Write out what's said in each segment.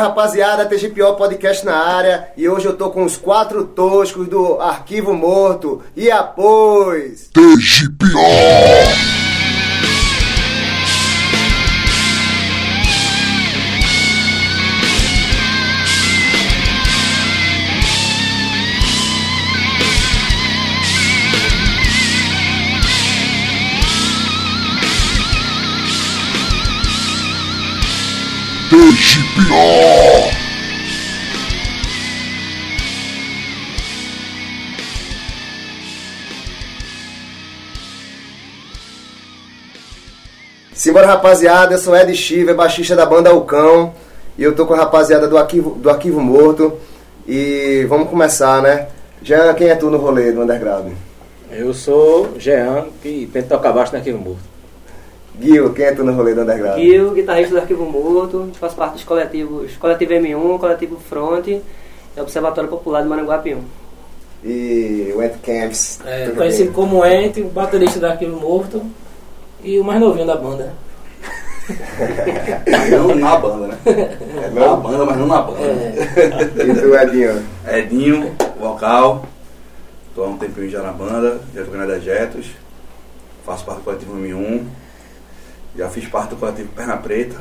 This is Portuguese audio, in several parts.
Rapaziada, TGPO Podcast na área. E hoje eu tô com os quatro toscos do Arquivo Morto. E após... TGPO! TGPO! Simbora, rapaziada, eu sou Ed Chiver, baixista da banda O Cão. E eu tô com a rapaziada do Arquivo, do Arquivo Morto. E vamos começar, né? Jean, quem é tu no rolê do Underground? Eu sou Jean, que tenta tocar baixo no Arquivo Morto. Gil, quem é tu no rolê do Underground? Gil, guitarrista do Arquivo Morto, faz parte dos coletivos Coletivo M1, Coletivo Front e Observatório Popular de Maranguape 1. E o Ant Camps. É, conhecido bem? como Ente, o baterista do Arquivo Morto e o mais novinho da banda. Não na banda, né? É Na mesmo? banda, mas não na banda. É, E tu, Edinho? Edinho, vocal. Tô há um tempinho já na banda, já tô ganhando Dejetos. Faço parte do coletivo M1. Já fiz parte do coletivo Perna Preta.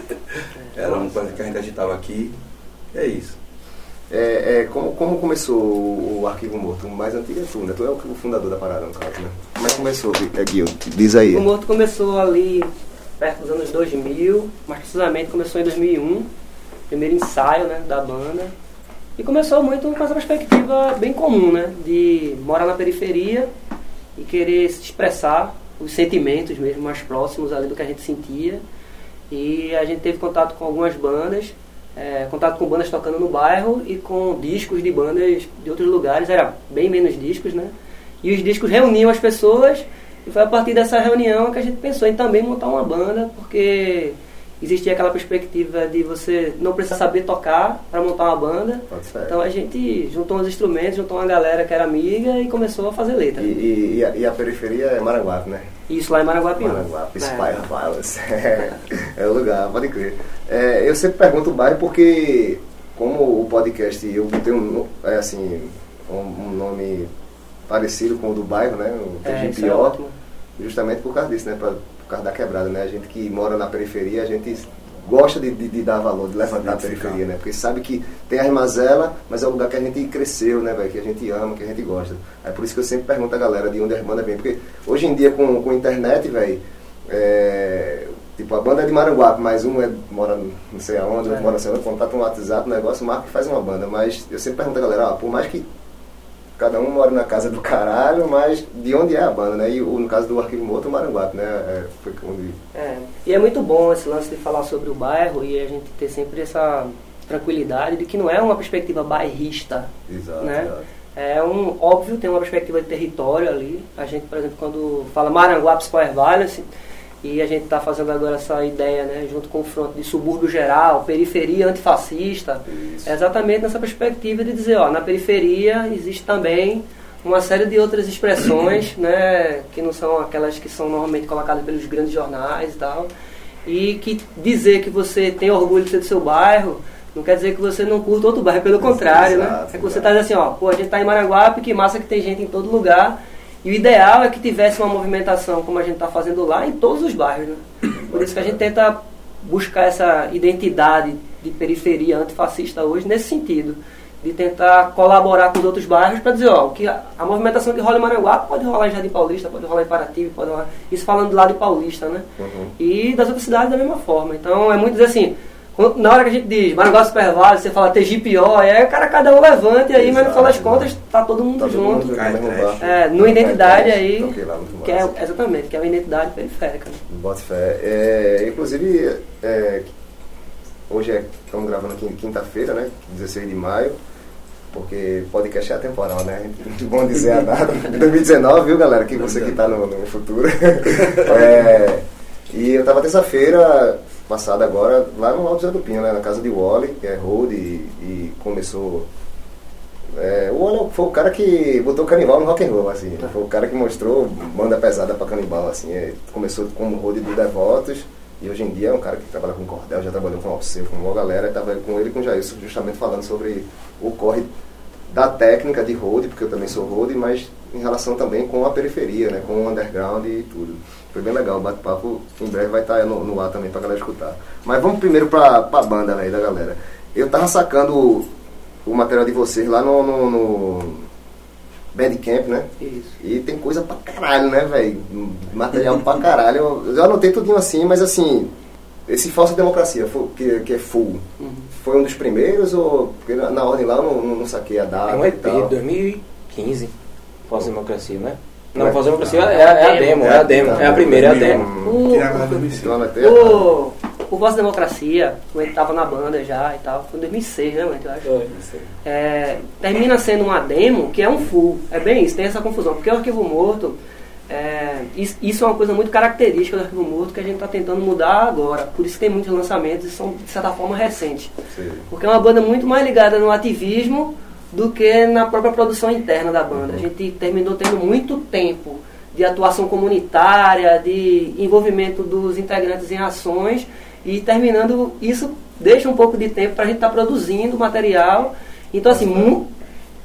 Era um coletivo que a gente agitava aqui. E é isso. É, é, como, como começou o, o Arquivo Morto? O mais antigo é tu, né? Tu é o fundador da parada, no caso, né? Como é que começou, é, Gil? Diz aí. O Morto começou ali perto dos anos 2000, mais precisamente começou em 2001, primeiro ensaio né, da banda. E começou muito com essa perspectiva bem comum, né? De morar na periferia e querer se expressar os sentimentos mesmo mais próximos ali do que a gente sentia. E a gente teve contato com algumas bandas, é, contato com bandas tocando no bairro e com discos de bandas de outros lugares, era bem menos discos, né? E os discos reuniam as pessoas e foi a partir dessa reunião que a gente pensou em também montar uma banda, porque existia aquela perspectiva de você não precisar saber tocar para montar uma banda. Então a gente juntou uns instrumentos, juntou uma galera que era amiga e começou a fazer letra. E, e- e a, e a periferia é Maranguape, né? Isso lá em Maranguapiú. Maranguape, É. Spire Palace. É, é o lugar, pode crer. É, eu sempre pergunto o bairro porque, como o podcast, eu botei um, é, assim, um, um nome parecido com o do bairro, né? O É, isso é TGPO, ótimo. justamente por causa disso, né? Pra, causa da quebrada, né? A gente que mora na periferia, a gente gosta de, de- de dar valor, de levantar a periferia, né? Porque sabe que tem a Armazela, mas é o lugar que a gente cresceu, né, velho? Que a gente ama, que a gente gosta. É por isso que eu sempre pergunto a galera de onde as bandas vêm. Porque hoje em dia, com, com a internet, velho, é, tipo, a banda é de Maranguape, mas um é, mora não sei aonde, outro É. mora não sei onde, contata um WhatsApp, um negócio, marca e faz uma banda. Mas eu sempre pergunto a galera, ó, por mais que cada um mora na casa do caralho, mas de onde é a banda, né? E o- no caso do Arquivo Morto, Maranguape, né? É, foi onde... É, e é muito bom esse lance de falar sobre o bairro e a gente ter sempre essa tranquilidade de que não é uma perspectiva bairrista, Exato, Né? exato. É um óbvio, tem uma perspectiva de território ali. A gente, por exemplo, quando fala Maranguape Spoiler Valley, e a gente está fazendo agora essa ideia, né, junto com o front de subúrbio geral, periferia antifascista, Isso. é exatamente nessa perspectiva de dizer, ó, na periferia existe também uma série de outras expressões, né, que não são aquelas que são normalmente colocadas pelos grandes jornais e tal, e que dizer que você tem orgulho de ser do seu bairro não quer dizer que você não curta outro bairro, pelo contrário, né? Exato, É que você exato. tá dizendo assim, ó, pô, a gente tá em Maranguape, que massa que tem gente em todo lugar, e o ideal é que tivesse uma movimentação como a gente tá fazendo lá em todos os bairros, né? Por isso que a gente tenta buscar essa identidade de periferia antifascista hoje nesse sentido, de tentar colaborar com os outros bairros para dizer, ó, que a, a movimentação que rola em Maranguape pode rolar em Jardim Paulista, pode rolar em Paraty, pode rolar, isso falando do lado de Paulista, né? Uhum. E das outras cidades da mesma forma. Então é muito dizer assim, na hora que a gente diz Maranguá Super Vale, você fala TGPO, aí o cara cada um levanta e aí, mas no final das Exato, contas tá todo mundo Tá todo junto. mundo. É, numa identidade aí, que é, exatamente, que é uma identidade periférica. né? Bota fé. É, inclusive, é, hoje é, estamos gravando aqui quinta-feira, né? 16 de maio. Porque podcast é atemporal, né? Muito bom dizer a data. 2019, viu, galera? Que você que está no, no futuro. É, e eu tava terça-feira passada agora, lá no Alto Zé do Pinho, né? Na casa de Wally, que é road, e, e começou... É, o Wally foi o cara que botou canibal no rock and roll, assim. Foi o cara que mostrou banda pesada pra canibal, assim. É, começou como road do Devotos, E hoje em dia é um cara que trabalha com cordel, já trabalhou com Alceu, com uma galera, estava com ele com o Jailson justamente falando sobre o corre da técnica de road, porque eu também sou road, mas em relação também com a periferia, né, com o underground e tudo. Foi bem legal, o bate-papo em breve vai estar no, no ar também pra galera escutar. Mas vamos primeiro pra, pra banda aí da galera. Eu tava sacando o, o material de vocês lá no, no, no Bandcamp, né? Isso. E tem coisa pra caralho, né, velho? Material pra caralho. Eu, eu anotei tudinho assim, mas assim, esse Falsa Democracia, que, que é full, Uhum. foi um dos primeiros ou. Porque na, na ordem lá eu não, não, não saquei a data É um EP tal. de 2015. Falsa Democracia, né? Não Não, é? Falsa Democracia é, é a demo, é a demo. É a primeira, é a demo. Hum, O, a data. o, o Voz da Democracia, quando ele tava na banda já e tal, foi em 2006, né, mano, eu acho. Foi. é, termina sendo uma demo que é um full. É bem isso, tem essa confusão. Porque o Arquivo Morto, é, is- isso é uma coisa muito característica do Arquivo Morto que a gente está tentando mudar agora. Por isso que tem muitos lançamentos e são, de certa forma, recentes. Sim. Porque é uma banda muito mais ligada no ativismo do que na própria produção interna da banda. A gente terminou tendo muito tempo de atuação comunitária, de envolvimento dos integrantes em ações e terminando isso deixa um pouco de tempo para a gente estar produzindo material. Então assim, mu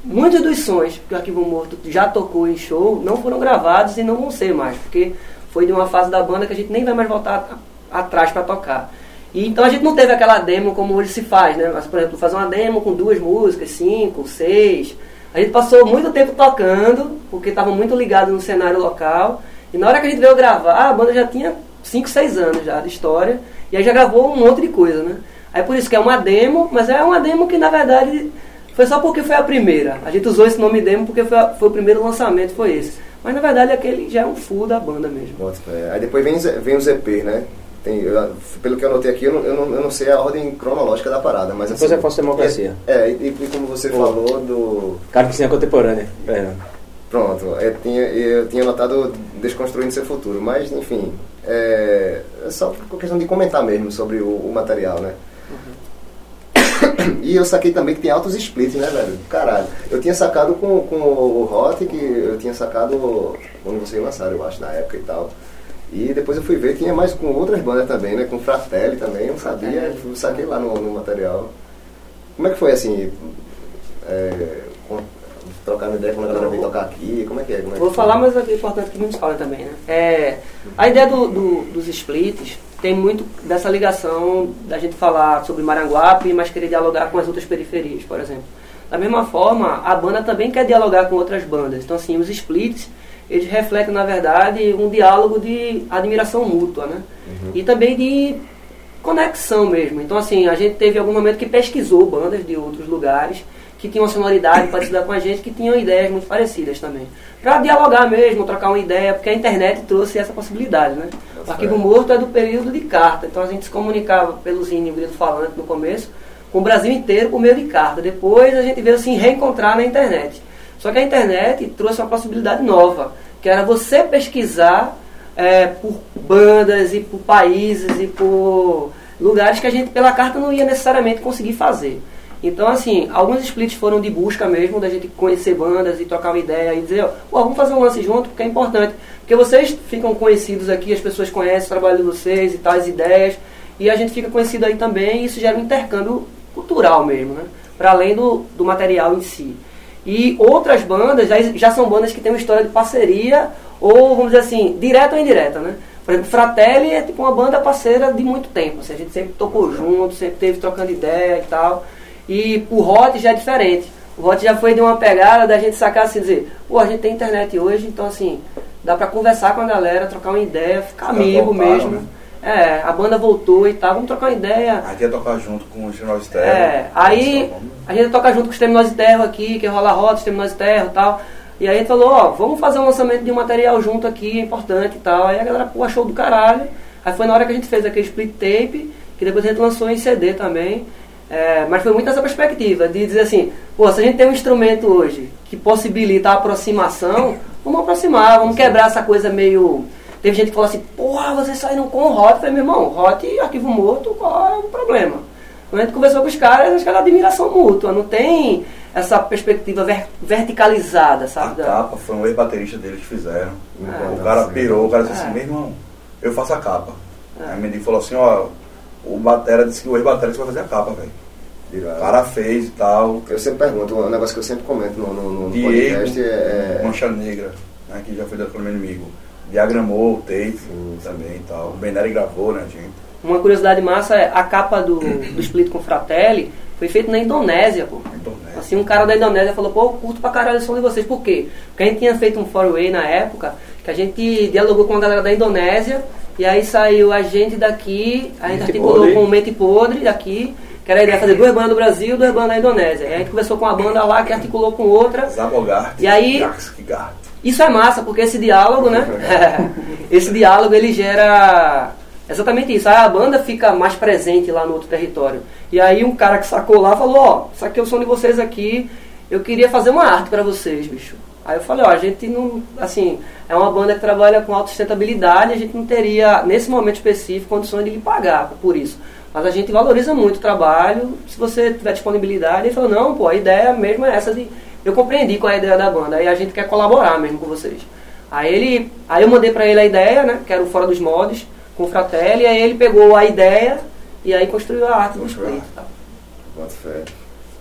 muitos dos sons que o Arquivo Morto já tocou em show não foram gravados e não vão ser mais, porque foi de uma fase da banda que a gente nem vai mais voltar atrás para tocar. E então a gente não teve aquela demo como hoje se faz, né? Mas, por exemplo, fazer uma demo com duas músicas, cinco, seis. A gente passou muito tempo tocando, porque estava muito ligado no cenário local. E na hora que a gente veio gravar, a banda já tinha 5, 6 anos já de história. E aí já gravou um monte de coisa, né? Aí por isso que é uma demo, mas é uma demo que na verdade foi só porque foi a primeira. A gente usou esse nome demo porque foi, a- foi o primeiro lançamento, foi esse. Mas na verdade aquele já é um full da banda mesmo. Aí depois vem, vem os EPs, né? Tem, eu- pelo que eu anotei aqui, eu não, eu, não, eu não sei a ordem cronológica da parada, mas Depois assim, é Falsa Democracia. É, é, e, e como você falou do. Carnificina contemporânea. Fernando. Pronto, eu tinha, eu tinha anotado Desconstruindo Seu Futuro, mas enfim, é, é só por questão de comentar mesmo sobre o, o material, né? E eu saquei também que tem altos splits, né, velho? Caralho. Eu tinha sacado com, com o Hot, que eu tinha sacado quando vocês lançaram, eu acho, na época e tal. E depois eu fui ver, tinha mais com outras bandas também, né? Com Fratelli também, eu sabia, eu saquei lá no, no material. Como é que foi assim? É, trocar uma ideia quando a galera veio tocar aqui? Como é que é? Como é que Vou falar, mas é importante que muitos falem também, né? É, a ideia do, do- dos splits tem muito dessa ligação da gente falar sobre Maranguape, mas querer dialogar com as outras periferias, por exemplo. Da mesma forma, a banda também quer dialogar com outras bandas. Então, assim, os splits, eles refletem, na verdade, um diálogo de admiração mútua, né? E também de conexão mesmo. Então, assim, a gente teve algum momento que pesquisou bandas de outros lugares que tinham uma sonoridade parecida com a gente, que tinham ideias muito parecidas também. Para dialogar mesmo, trocar uma ideia, porque a internet trouxe essa possibilidade, né? O Arquivo Morto é do período de carta, então a gente se comunicava pelo Zine Grito Falante no começo, com o Brasil inteiro por meio de carta. Depois a gente veio se reencontrar na internet. Só que a internet trouxe uma possibilidade nova, que era você pesquisar é, por bandas e por países e por lugares que a gente pela carta não ia necessariamente conseguir fazer. Então, assim, alguns splits foram de busca mesmo, da gente conhecer bandas e trocar uma ideia e dizer, ó, vamos fazer um lance junto, porque é importante. Porque vocês ficam conhecidos aqui, as pessoas conhecem o trabalho de vocês e tais ideias, e a gente fica conhecido aí também, e isso gera um intercâmbio cultural mesmo, né? Para além do, do material em si. E outras bandas já, já são bandas que têm uma história de parceria, ou vamos dizer assim, direta ou indireta, né? Por exemplo, Fratelli é tipo uma banda parceira de muito tempo. Assim, a gente sempre tocou junto, sempre teve trocando ideia e tal. E o Hot já é diferente. O Hot já foi de uma pegada da gente sacar assim, dizer, pô, a gente tem internet hoje, então assim, dá pra conversar com a galera, trocar uma ideia, ficar amigo mesmo. né? É, a banda voltou e tal, vamos trocar uma ideia. A gente ia tocar junto com o General Stereo. É, aí a gente toca junto com os terminais de terra aqui, que rola rota, os terminais de terra e tal. E aí a gente falou, ó, vamos fazer um lançamento de um material junto aqui, é importante e tal. Aí a galera, pô, achou do caralho. Aí foi na hora que a gente fez aquele split tape, que depois a gente lançou em CD também. É, mas foi muito essa perspectiva, de dizer assim, pô, se a gente tem um instrumento hoje que possibilita a aproximação, vamos aproximar, vamos quebrar essa coisa meio... Teve gente que falou assim, porra, vocês saíram com o Hot. Eu falei, meu irmão, Hot e arquivo morto, qual é o problema? Quando a gente conversou com os caras, acho que era admiração mútua, não tem essa perspectiva ver- verticalizada, A sabe? da- capa foi um ex-baterista deles que fizeram. É, o cara assim, pirou, o cara disse É. assim, meu irmão, eu faço a capa. É. Aí o Mendigo falou assim, ó, o Batera disse que o ex-Batera que vai fazer a capa, velho. O cara fez e tal. Eu sempre pergunto, um negócio que eu sempre comento no, no, no Diego, podcast é. Mancha Negra, né, que já foi da meu inimigo. Diagramou o tape Sim, também e tal. O Beneri gravou, né, gente? Uma curiosidade massa é a capa do, do Split com Fratelli foi feita na Indonésia, pô. Né? Assim, um cara da Indonésia falou, pô, eu curto pra caralho o som de vocês. Por quê? Porque a gente tinha feito um four-way na época, que a gente dialogou com a galera da Indonésia, e aí saiu a gente daqui, a gente Mente articulou Podre. com o Mente Podre daqui, que era a ideia de fazer duas bandas do Brasil e duas bandas da Indonésia. E aí a gente conversou com uma banda lá, que articulou com outra, Zabogart. E aí- Garskigart. Isso é massa, porque esse diálogo, né? esse diálogo ele gera exatamente isso. Aí a banda fica mais presente lá no outro território. E aí um cara que sacou lá falou: Ó, isso aqui é o som de vocês aqui. Eu queria fazer uma arte pra vocês, bicho. Aí eu falei: Ó, a gente não. Assim, é uma banda que trabalha com autossustentabilidade. A gente não teria, nesse momento específico, condições de lhe pagar por isso. Mas a gente valoriza muito o trabalho. Se você tiver disponibilidade, ele falou: Não, pô, a ideia mesmo é essa de. Eu compreendi qual é a ideia da banda. Aí a gente quer colaborar mesmo com vocês. Aí ele, aí eu mandei pra ele a ideia, né, que era o fora dos mods, com o Fratelli, aí ele pegou a ideia e aí construiu a arte do split. e tal. Bota fé.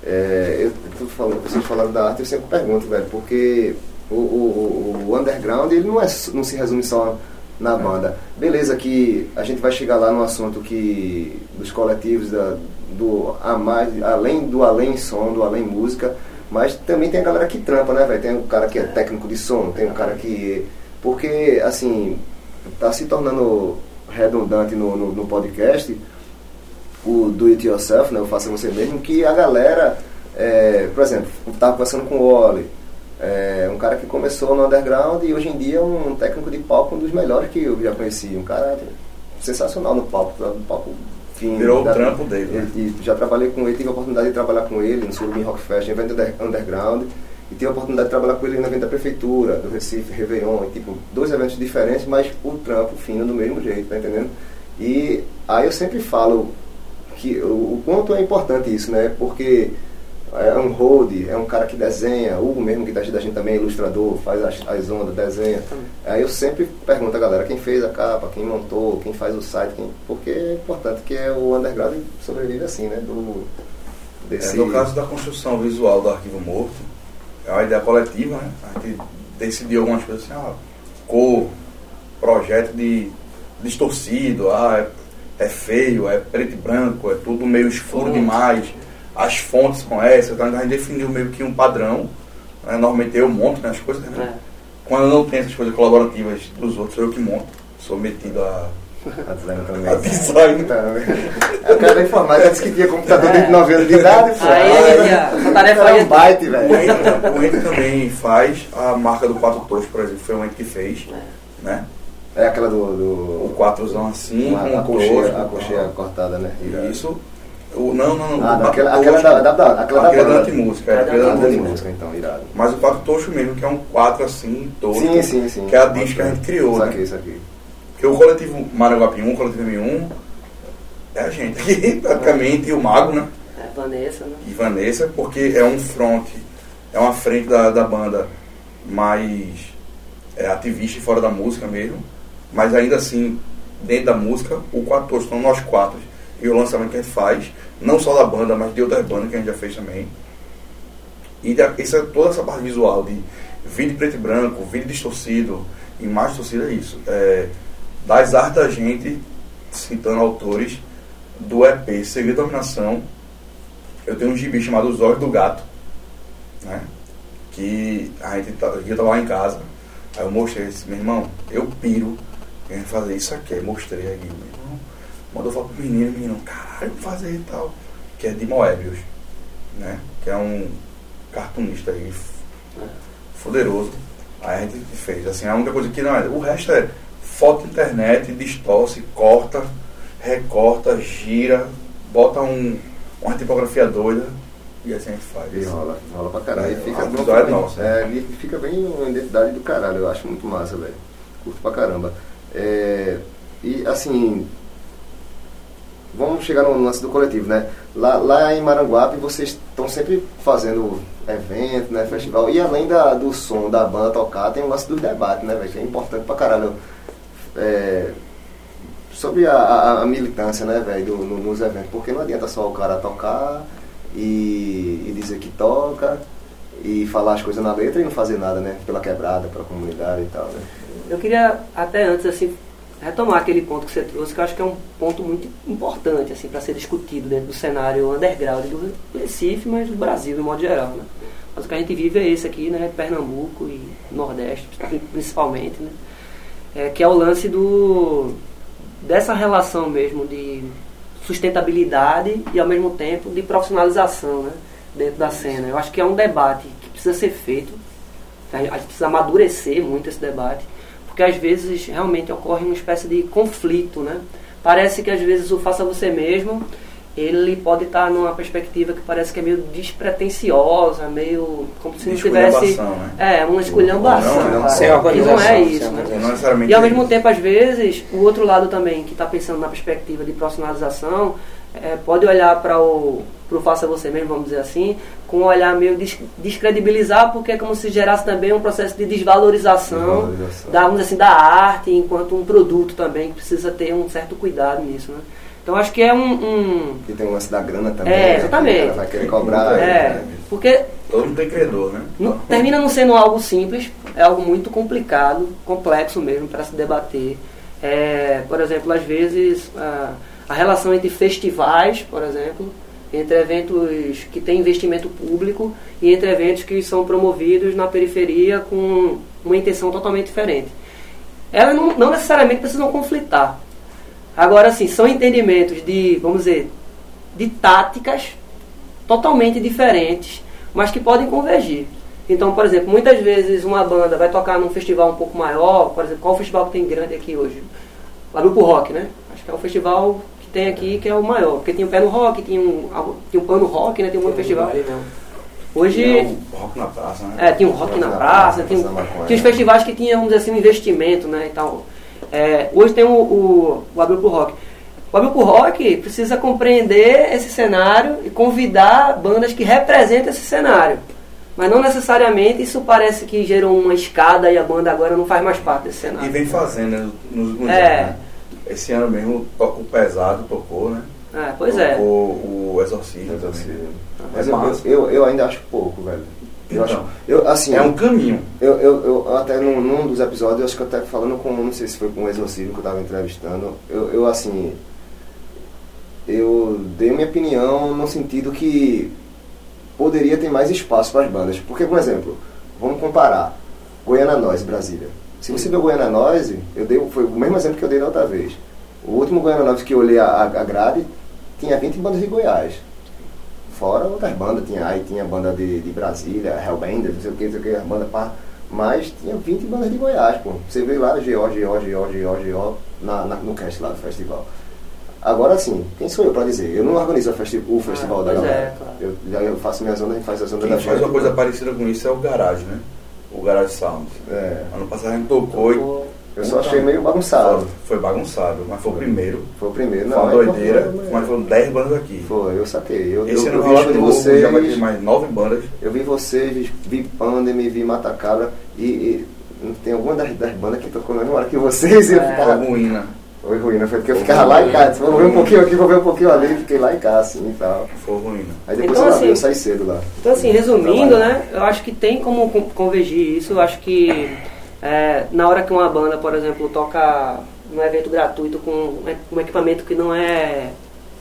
É, eu tô falando, vocês falaram da arte, eu sempre pergunto, velho, porque o, o, o- o underground ele não, é, não se resume só na banda. Beleza que a gente vai chegar lá no assunto que dos coletivos, da, do a mais, além do além som, do além música, mas também tem a galera que trampa, né, velho? Tem o cara que é técnico de som, tem o cara que. Porque, assim, tá se tornando redundante no, no, no podcast o do it yourself, né, o faça você mesmo, que a galera, é, por exemplo, eu tava conversando com o Oli, é, um cara que começou no underground e hoje em dia é um técnico de palco, um dos melhores que eu já conheci, um cara sensacional no palco, no palco fino. Virou o trampo dele, né? E, e já trabalhei com ele, tive a oportunidade de trabalhar com ele no Surubim Rock Fest, evento under- underground, e tive a oportunidade de trabalhar com ele no evento da prefeitura, do Recife, Réveillon, e, tipo, dois eventos diferentes, mas o trampo fino do mesmo jeito, tá entendendo? E aí eu sempre falo que o, o quanto é importante isso, né? Porque é um road, é um cara que desenha, o Hugo mesmo que tá ajudando a gente também é ilustrador, faz as, as ondas, desenha. Aí eu sempre pergunto a galera quem fez a capa, quem montou, quem faz o site, quem, porque é importante que é o underground sobrevive assim, né? Do, É, desse, no caso da construção visual do arquivo morto, é uma ideia coletiva, né? A gente decidiu algumas coisas assim, ah, cor, projeto de distorcido, ah, é, é feio, é preto e branco, é tudo meio escuro demais, as fontes são essas, então a gente definiu meio que um padrão. Né? Normalmente eu monto né, as coisas, né? É. Quando eu não tenho essas coisas colaborativas dos outros, eu que monto. Sou metido a, a design também. a design. Tá, né? É o cara da informática disse que tinha computador de 9 anos de idade, pô. Aí essa tarefa era um byte, O velho. O Ente também faz a marca do Quatro Tours, por exemplo, foi o Ente que fez, né? É aquela do. O do quatrozão assim, a, com a o cocheira, a cocheira cortada, né? Isso. O, não, não, não. Ah, o aquela, aquela da, da, da, aquela da aquela da banda. antimúsica, é, aquela da música, então, irado. Mas o quatro tocho mesmo, que é um quatro assim, torto, Sim, sim, sim. que é a disco que a gente criou, Isso né? aqui, isso aqui. Porque o coletivo Maranguapi 1, o coletivo M1, é a gente aqui, praticamente, e o Mago, né? É, Vanessa, né? e Vanessa, porque é um front, é uma frente da, da banda mais é, ativista e fora da música mesmo, mas ainda assim, dentro da música, o quatro todos estão nós quatro e o lançamento que a gente faz, não só da banda, mas de outras bandas que a gente já fez também. E da- essa, toda essa parte visual de vídeo preto e branco, vídeo distorcido, imagem distorcida é isso. É, das artes da gente, citando autores do EP Segredo da Dominação, eu tenho um gibi chamado Os Olhos do Gato, né? Que a gente tá, eu tava lá em casa, aí eu mostrei esse, meu irmão, eu piro em fazer isso aqui, aí mostrei aqui, meu mandou falar pro menino, menino, caralho, vou fazer e tal, que é de Moebius, né? Que é um cartunista aí, f- poderoso. Aí a gente fez, assim, a única coisa que não é, o resto é foto internet, distorce, corta, recorta, gira, bota um, uma tipografia doida e assim a gente faz. E rola, rola pra caralho. E fica bom visual é nosso, É, e fica bem uma identidade do caralho, eu acho muito massa, velho. Curto pra caramba. É, e assim, vamos chegar no lance do coletivo, né? Lá, lá em Maranguape vocês estão sempre fazendo evento, né? Festival. E além da, do som da banda tocar, tem o lance dos debates, né, velho? Que é importante pra caralho. É, sobre a, a- a militância, né, velho, do- no- nos eventos. Porque não adianta só o cara tocar e, e dizer que toca e falar as coisas na letra e não fazer nada, né? Pela quebrada, pela comunidade e tal, né? Eu queria até antes assim retomar aquele ponto que você trouxe, que eu acho que é um ponto muito importante assim para ser discutido dentro do cenário underground do Recife, mas do Brasil de modo geral, né? Mas o que a gente vive é esse aqui, né, Pernambuco e Nordeste, pri- principalmente, né? É, que é o lance do dessa relação mesmo de sustentabilidade e ao mesmo tempo de profissionalização, né, dentro da cena. Eu acho que é um debate que precisa ser feito a gente precisa amadurecer muito esse debate, porque às vezes realmente ocorre uma espécie de conflito, né? Parece que às vezes o faça você mesmo, ele pode estar numa perspectiva que parece que é meio despretensiosa, meio como se não tivesse né? é uma esculhambação, Não, não, cara. sem organização, não é isso, né? Não E ao mesmo isso. tempo, às vezes, o outro lado também, que está pensando na perspectiva de profissionalização, é, pode olhar para o pro faça você mesmo, vamos dizer assim, com um olhar meio des- descredibilizar, porque é como se gerasse também um processo de desvalorização, Desvalorização. da, assim, da arte enquanto um produto também, que precisa ter um certo cuidado nisso, né? Então acho que é um... um- E tem o lance da grana também. É, né? exatamente. Cara vai querer cobrar. é, né? porque Todo mundo tem credor, né? não- termina não sendo algo simples, é algo muito complicado, complexo mesmo para se debater. É, por exemplo, às vezes a, a relação entre festivais, por exemplo, entre eventos que têm investimento público e entre eventos que são promovidos na periferia com uma intenção totalmente diferente. Elas não, não necessariamente precisam conflitar. Agora, sim, são entendimentos de, vamos dizer, de táticas totalmente diferentes, mas que podem convergir. Então, por exemplo, muitas vezes uma banda vai tocar num festival um pouco maior, por exemplo, qual festival que tem grande aqui hoje? Grupo Rock, né? Acho que é o festival tem aqui que é o maior, porque tem o Pé no Rock, tem um, tem um Pano Rock, né? Tem um outro festival. Hoje, É o rock na praça, né? é, tinha um rock na praça, tinha, tinha os festivais que tinham, vamos dizer assim, um investimento, né, e tal. É, hoje tem o, o, o Abril pro Rock. O Abril pro Rock precisa compreender esse cenário e convidar bandas que representem esse cenário. Mas não necessariamente isso parece que gerou uma escada e a banda agora não faz mais parte desse E cenário. vem fazendo né, nos últimos É. anos, né? Esse ano mesmo o pesado, tocou, né? É, pois é. tocou o Exorcismo. Também. assim, Ah, Mas eu, massa. eu, eu, eu ainda acho pouco, velho. Eu Então, acho, eu, assim, É um caminho. Eu, eu, eu até num, num dos episódios, eu acho que eu até falando com, não sei se foi com o Exorcismo que eu tava entrevistando, eu, eu assim, eu dei minha opinião no sentido que poderia ter mais espaço para as bandas. Porque, por exemplo, vamos comparar Goiânia Noise, Brasília. Se você ver Goiânia Noise, eu dei, foi o mesmo exemplo que eu dei da outra vez. O último Goiânia Noise que eu olhei a, a grade tinha 20 bandas de Goiás. Fora outras bandas, tinha, aí tinha banda de, de Brasília, Hellbender, não sei o que, não sei o que, as bandas pá. Mas tinha 20 bandas de Goiás, pô. Você vê lá GO, GO, GO, GO, GO na, na, no cast lá do festival. Agora sim, quem sou eu pra dizer? Eu não organizo o, festi o festival Ah, da galera. é, claro. eu, eu faço minhas ondas, a gente faz as ondas Quem da faz uma coisa parecida com isso é o Garage, né? O Garage Sound. É, Ano passado a gente tocou e eu só achei meio bagunçado. foi bagunçado, mas foi o primeiro. Foi o primeiro, Foi não. uma é doideira, mas foram 10 bandas aqui. Foi, eu saquei. Eu, Esse eu, ano eu vi de novo, vocês, já vai ter mais 9 bandas. eu vi vocês, vi, vi Pandem, vi Matacabra e, e tem alguma das, das bandas que tocou na mesma hora que vocês e eu É. Foi ficava... ruína. Foi ruim, né? Foi porque eu ficava lá em casa, vou ver um pouquinho aqui, vou ver um pouquinho ali, fiquei lá em casa, assim e tal. Foi ruína. Aí depois Então, eu, assim, eu saí cedo lá. Então, assim, resumindo, né, eu acho que tem como con- convergir isso. Eu acho que é, na hora que uma banda, por exemplo, toca num evento gratuito com um e- um equipamento que não é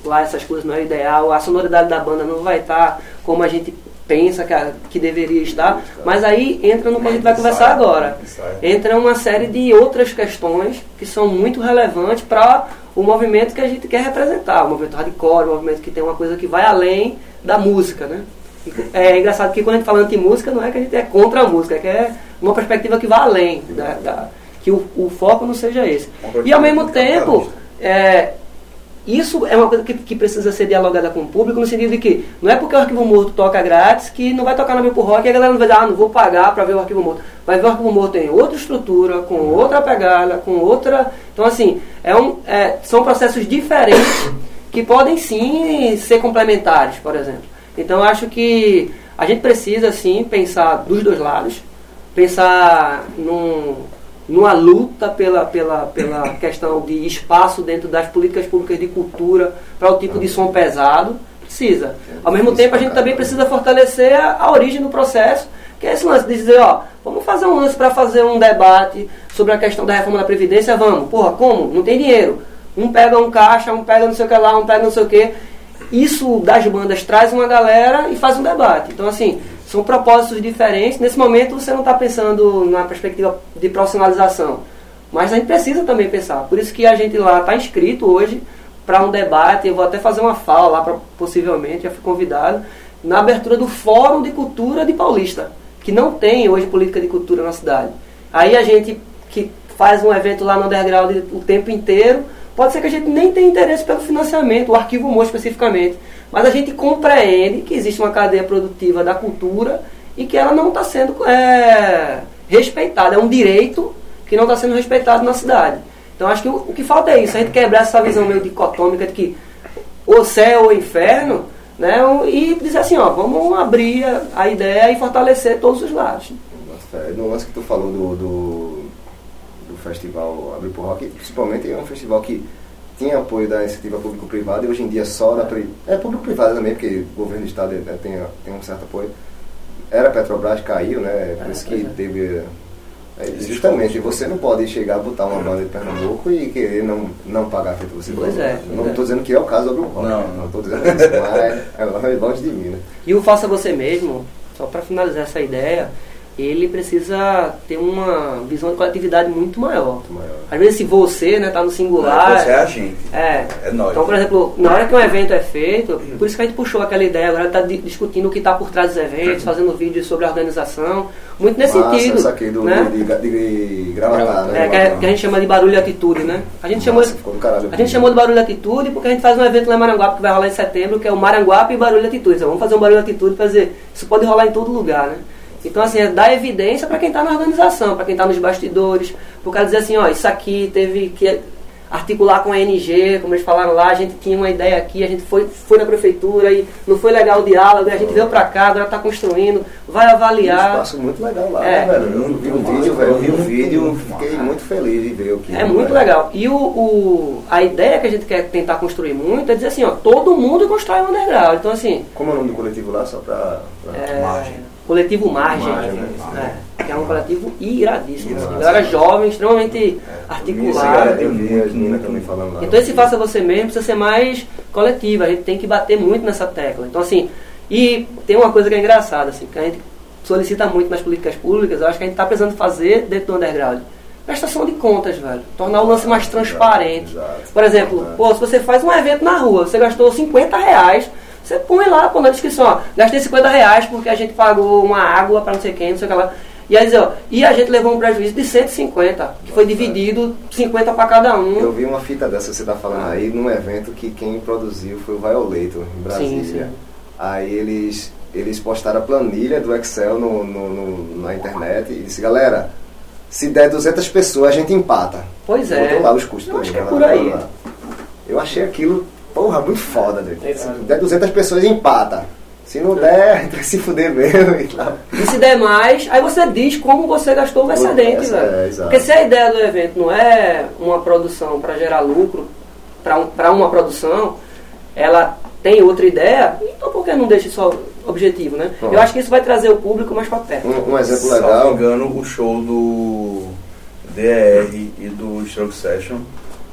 lá essas coisas, não é o ideal, a sonoridade da banda não vai estar como a gente pensa que, a- que deveria estar, mas aí entra no que a gente vai conversar agora. Entra uma série de outras questões que são muito relevantes para o movimento que a gente quer representar, o movimento hardcore, o movimento que tem uma coisa que vai além da música, né? E É engraçado que quando a gente fala anti-música, não é que a gente é contra a música, é que é uma perspectiva que vai além, da, da- que o, o foco não seja esse. E ao mesmo tempo, é, isso é uma coisa que, que precisa ser dialogada com o público, no sentido de que não é porque o Arquivo Morto toca grátis que não vai tocar na Milpo Rock e a galera não vai dizer, ah, não vou pagar para ver o Arquivo Morto. Vai ver o Arquivo Morto em outra estrutura, com outra pegada, com outra. Então, assim, é um, é, são processos diferentes que podem sim ser complementares, por exemplo. Então, acho que a gente precisa, sim, pensar dos dois lados, pensar num, numa luta pela, pela, pela questão de espaço dentro das políticas públicas de cultura para o tipo de som pesado, precisa. Ao mesmo tempo, a gente também precisa fortalecer a, a origem do processo, que é esse lance de dizer, ó, vamos fazer um lance para fazer um debate sobre a questão da reforma da Previdência, vamos. Porra, como? Não tem dinheiro. Um pega um caixa, um pega não sei o que lá, um pega não sei o que. Isso das bandas traz uma galera e faz um debate. Então, assim, são propósitos diferentes. Nesse momento, você não está pensando na perspectiva de profissionalização. Mas a gente precisa também pensar. Por isso que a gente lá está inscrito hoje para um debate. Eu vou até fazer uma fala lá, pra, possivelmente, já fui convidado, na abertura do Fórum de Cultura de Paulista, que não tem hoje política de cultura na cidade. Aí a gente que faz um evento lá no underground o tempo inteiro, pode ser que a gente nem tenha interesse pelo financiamento, o arquivo humor especificamente, mas a gente compreende que existe uma cadeia produtiva da cultura e que ela não está sendo é, respeitada. É um direito que não está sendo respeitado na cidade. Então acho que o, o, que falta é isso, a gente quebrar essa visão meio dicotômica de que o céu ou o inferno, né, e dizer assim, ó, vamos abrir a, ideia e fortalecer todos os lados. No lance que tu falou do, do, do festival Abre por Rock, principalmente é um festival que tinha apoio da iniciativa público-privada e hoje em dia só da pri... é público-privada também, porque o governo do estado né, tem, tem um certo apoio. Era Petrobras, caiu, né? Por isso que teve é, justamente, você não pode chegar a botar uma banda de Pernambuco e querer não, não pagar feito você Pois é. Não é. estou dizendo que é o caso do Rock. Não. não estou dizendo isso, mas é longe de mim, né? E o Faça Você Mesmo, só para finalizar essa ideia, ele precisa ter uma visão de coletividade muito maior. Muito maior. Às vezes se você né, tá no singular. Você é a gente. É. É nós. Então, por exemplo, na hora que um evento é feito, por isso que a gente puxou aquela ideia, agora está discutindo o que está por trás dos eventos, fazendo vídeos sobre a organização, muito nesse Massa, sentido. Essa aqui do, né? de, de, de gravatar, né? É, que, a, que a gente chama de barulho e atitude, né? A gente, chamou, ficou do caralho. a gente chamou de barulho e atitude porque a gente faz um evento lá em Maranguape que vai rolar em setembro, que é o Maranguape e barulho e atitude. Então, vamos fazer um barulho e atitude para dizer, isso pode rolar em todo lugar, né? Então, assim, é dar evidência para quem está na organização, para quem está nos bastidores, para o cara dizer assim, ó, isso aqui teve que articular com a NG, como eles falaram lá, a gente tinha uma ideia aqui, a gente foi, foi na prefeitura e não foi legal o diálogo, a gente veio para cá, agora está construindo, vai Um avaliar. espaço muito legal lá, É. né, velho? Eu vi o vídeo, velho. Eu vi o vídeo, fiquei muito feliz de ver o que. É muito legal. E o, o- a ideia que a gente quer tentar construir muito é dizer assim, ó, todo mundo constrói um underground. Então, assim, Como é o nome do coletivo lá, só pra. pra- é, Margem. Coletivo Margem, Margem, né? é, que é um coletivo iradíssimo. Assim, galera jovem, extremamente Esse articulada. eu vi as meninas também falando lá. Então esse faça você mesmo precisa ser mais coletivo, a gente tem que bater muito nessa tecla. Então assim, e tem uma coisa que é engraçada, assim, que a gente solicita muito nas políticas públicas, eu acho que a gente está precisando fazer dentro do underground. Prestação de contas, velho. Tornar o lance mais transparente. Exato. Por exemplo, pô, se você faz um evento na rua, você gastou 50 reais, você põe lá pô, na descrição, ó, gastei 50 reais porque a gente pagou uma água para não sei quem, não sei o que lá. E aí ó, e a gente levou um prejuízo de 150, que foi dividido 50 para cada um. Eu vi uma fita dessa que você tá falando aí num evento que quem produziu foi o Violator, em Brasília. Sim, sim. Aí eles, eles postaram a planilha do Excel no, no- no- na internet e disse, galera, se der 200 pessoas a gente empata. Pois é. Botou lá os custos. Eu acho que é né, por aí. Eu achei aquilo, porra, muito foda. É, Se der 200 pessoas empata. Se não der, tem que se fuder mesmo e tal. E se der mais, aí você diz como você gastou o excedente, Essa- velho. é. Porque se a ideia do evento não é uma produção para gerar lucro, para um, pra uma produção, ela tem outra ideia, então por que não deixa isso objetivo, né? Eu acho que isso vai trazer o público mais para perto. Um, um exemplo Se não me legal. engano, o show do DR e do Stroke Session,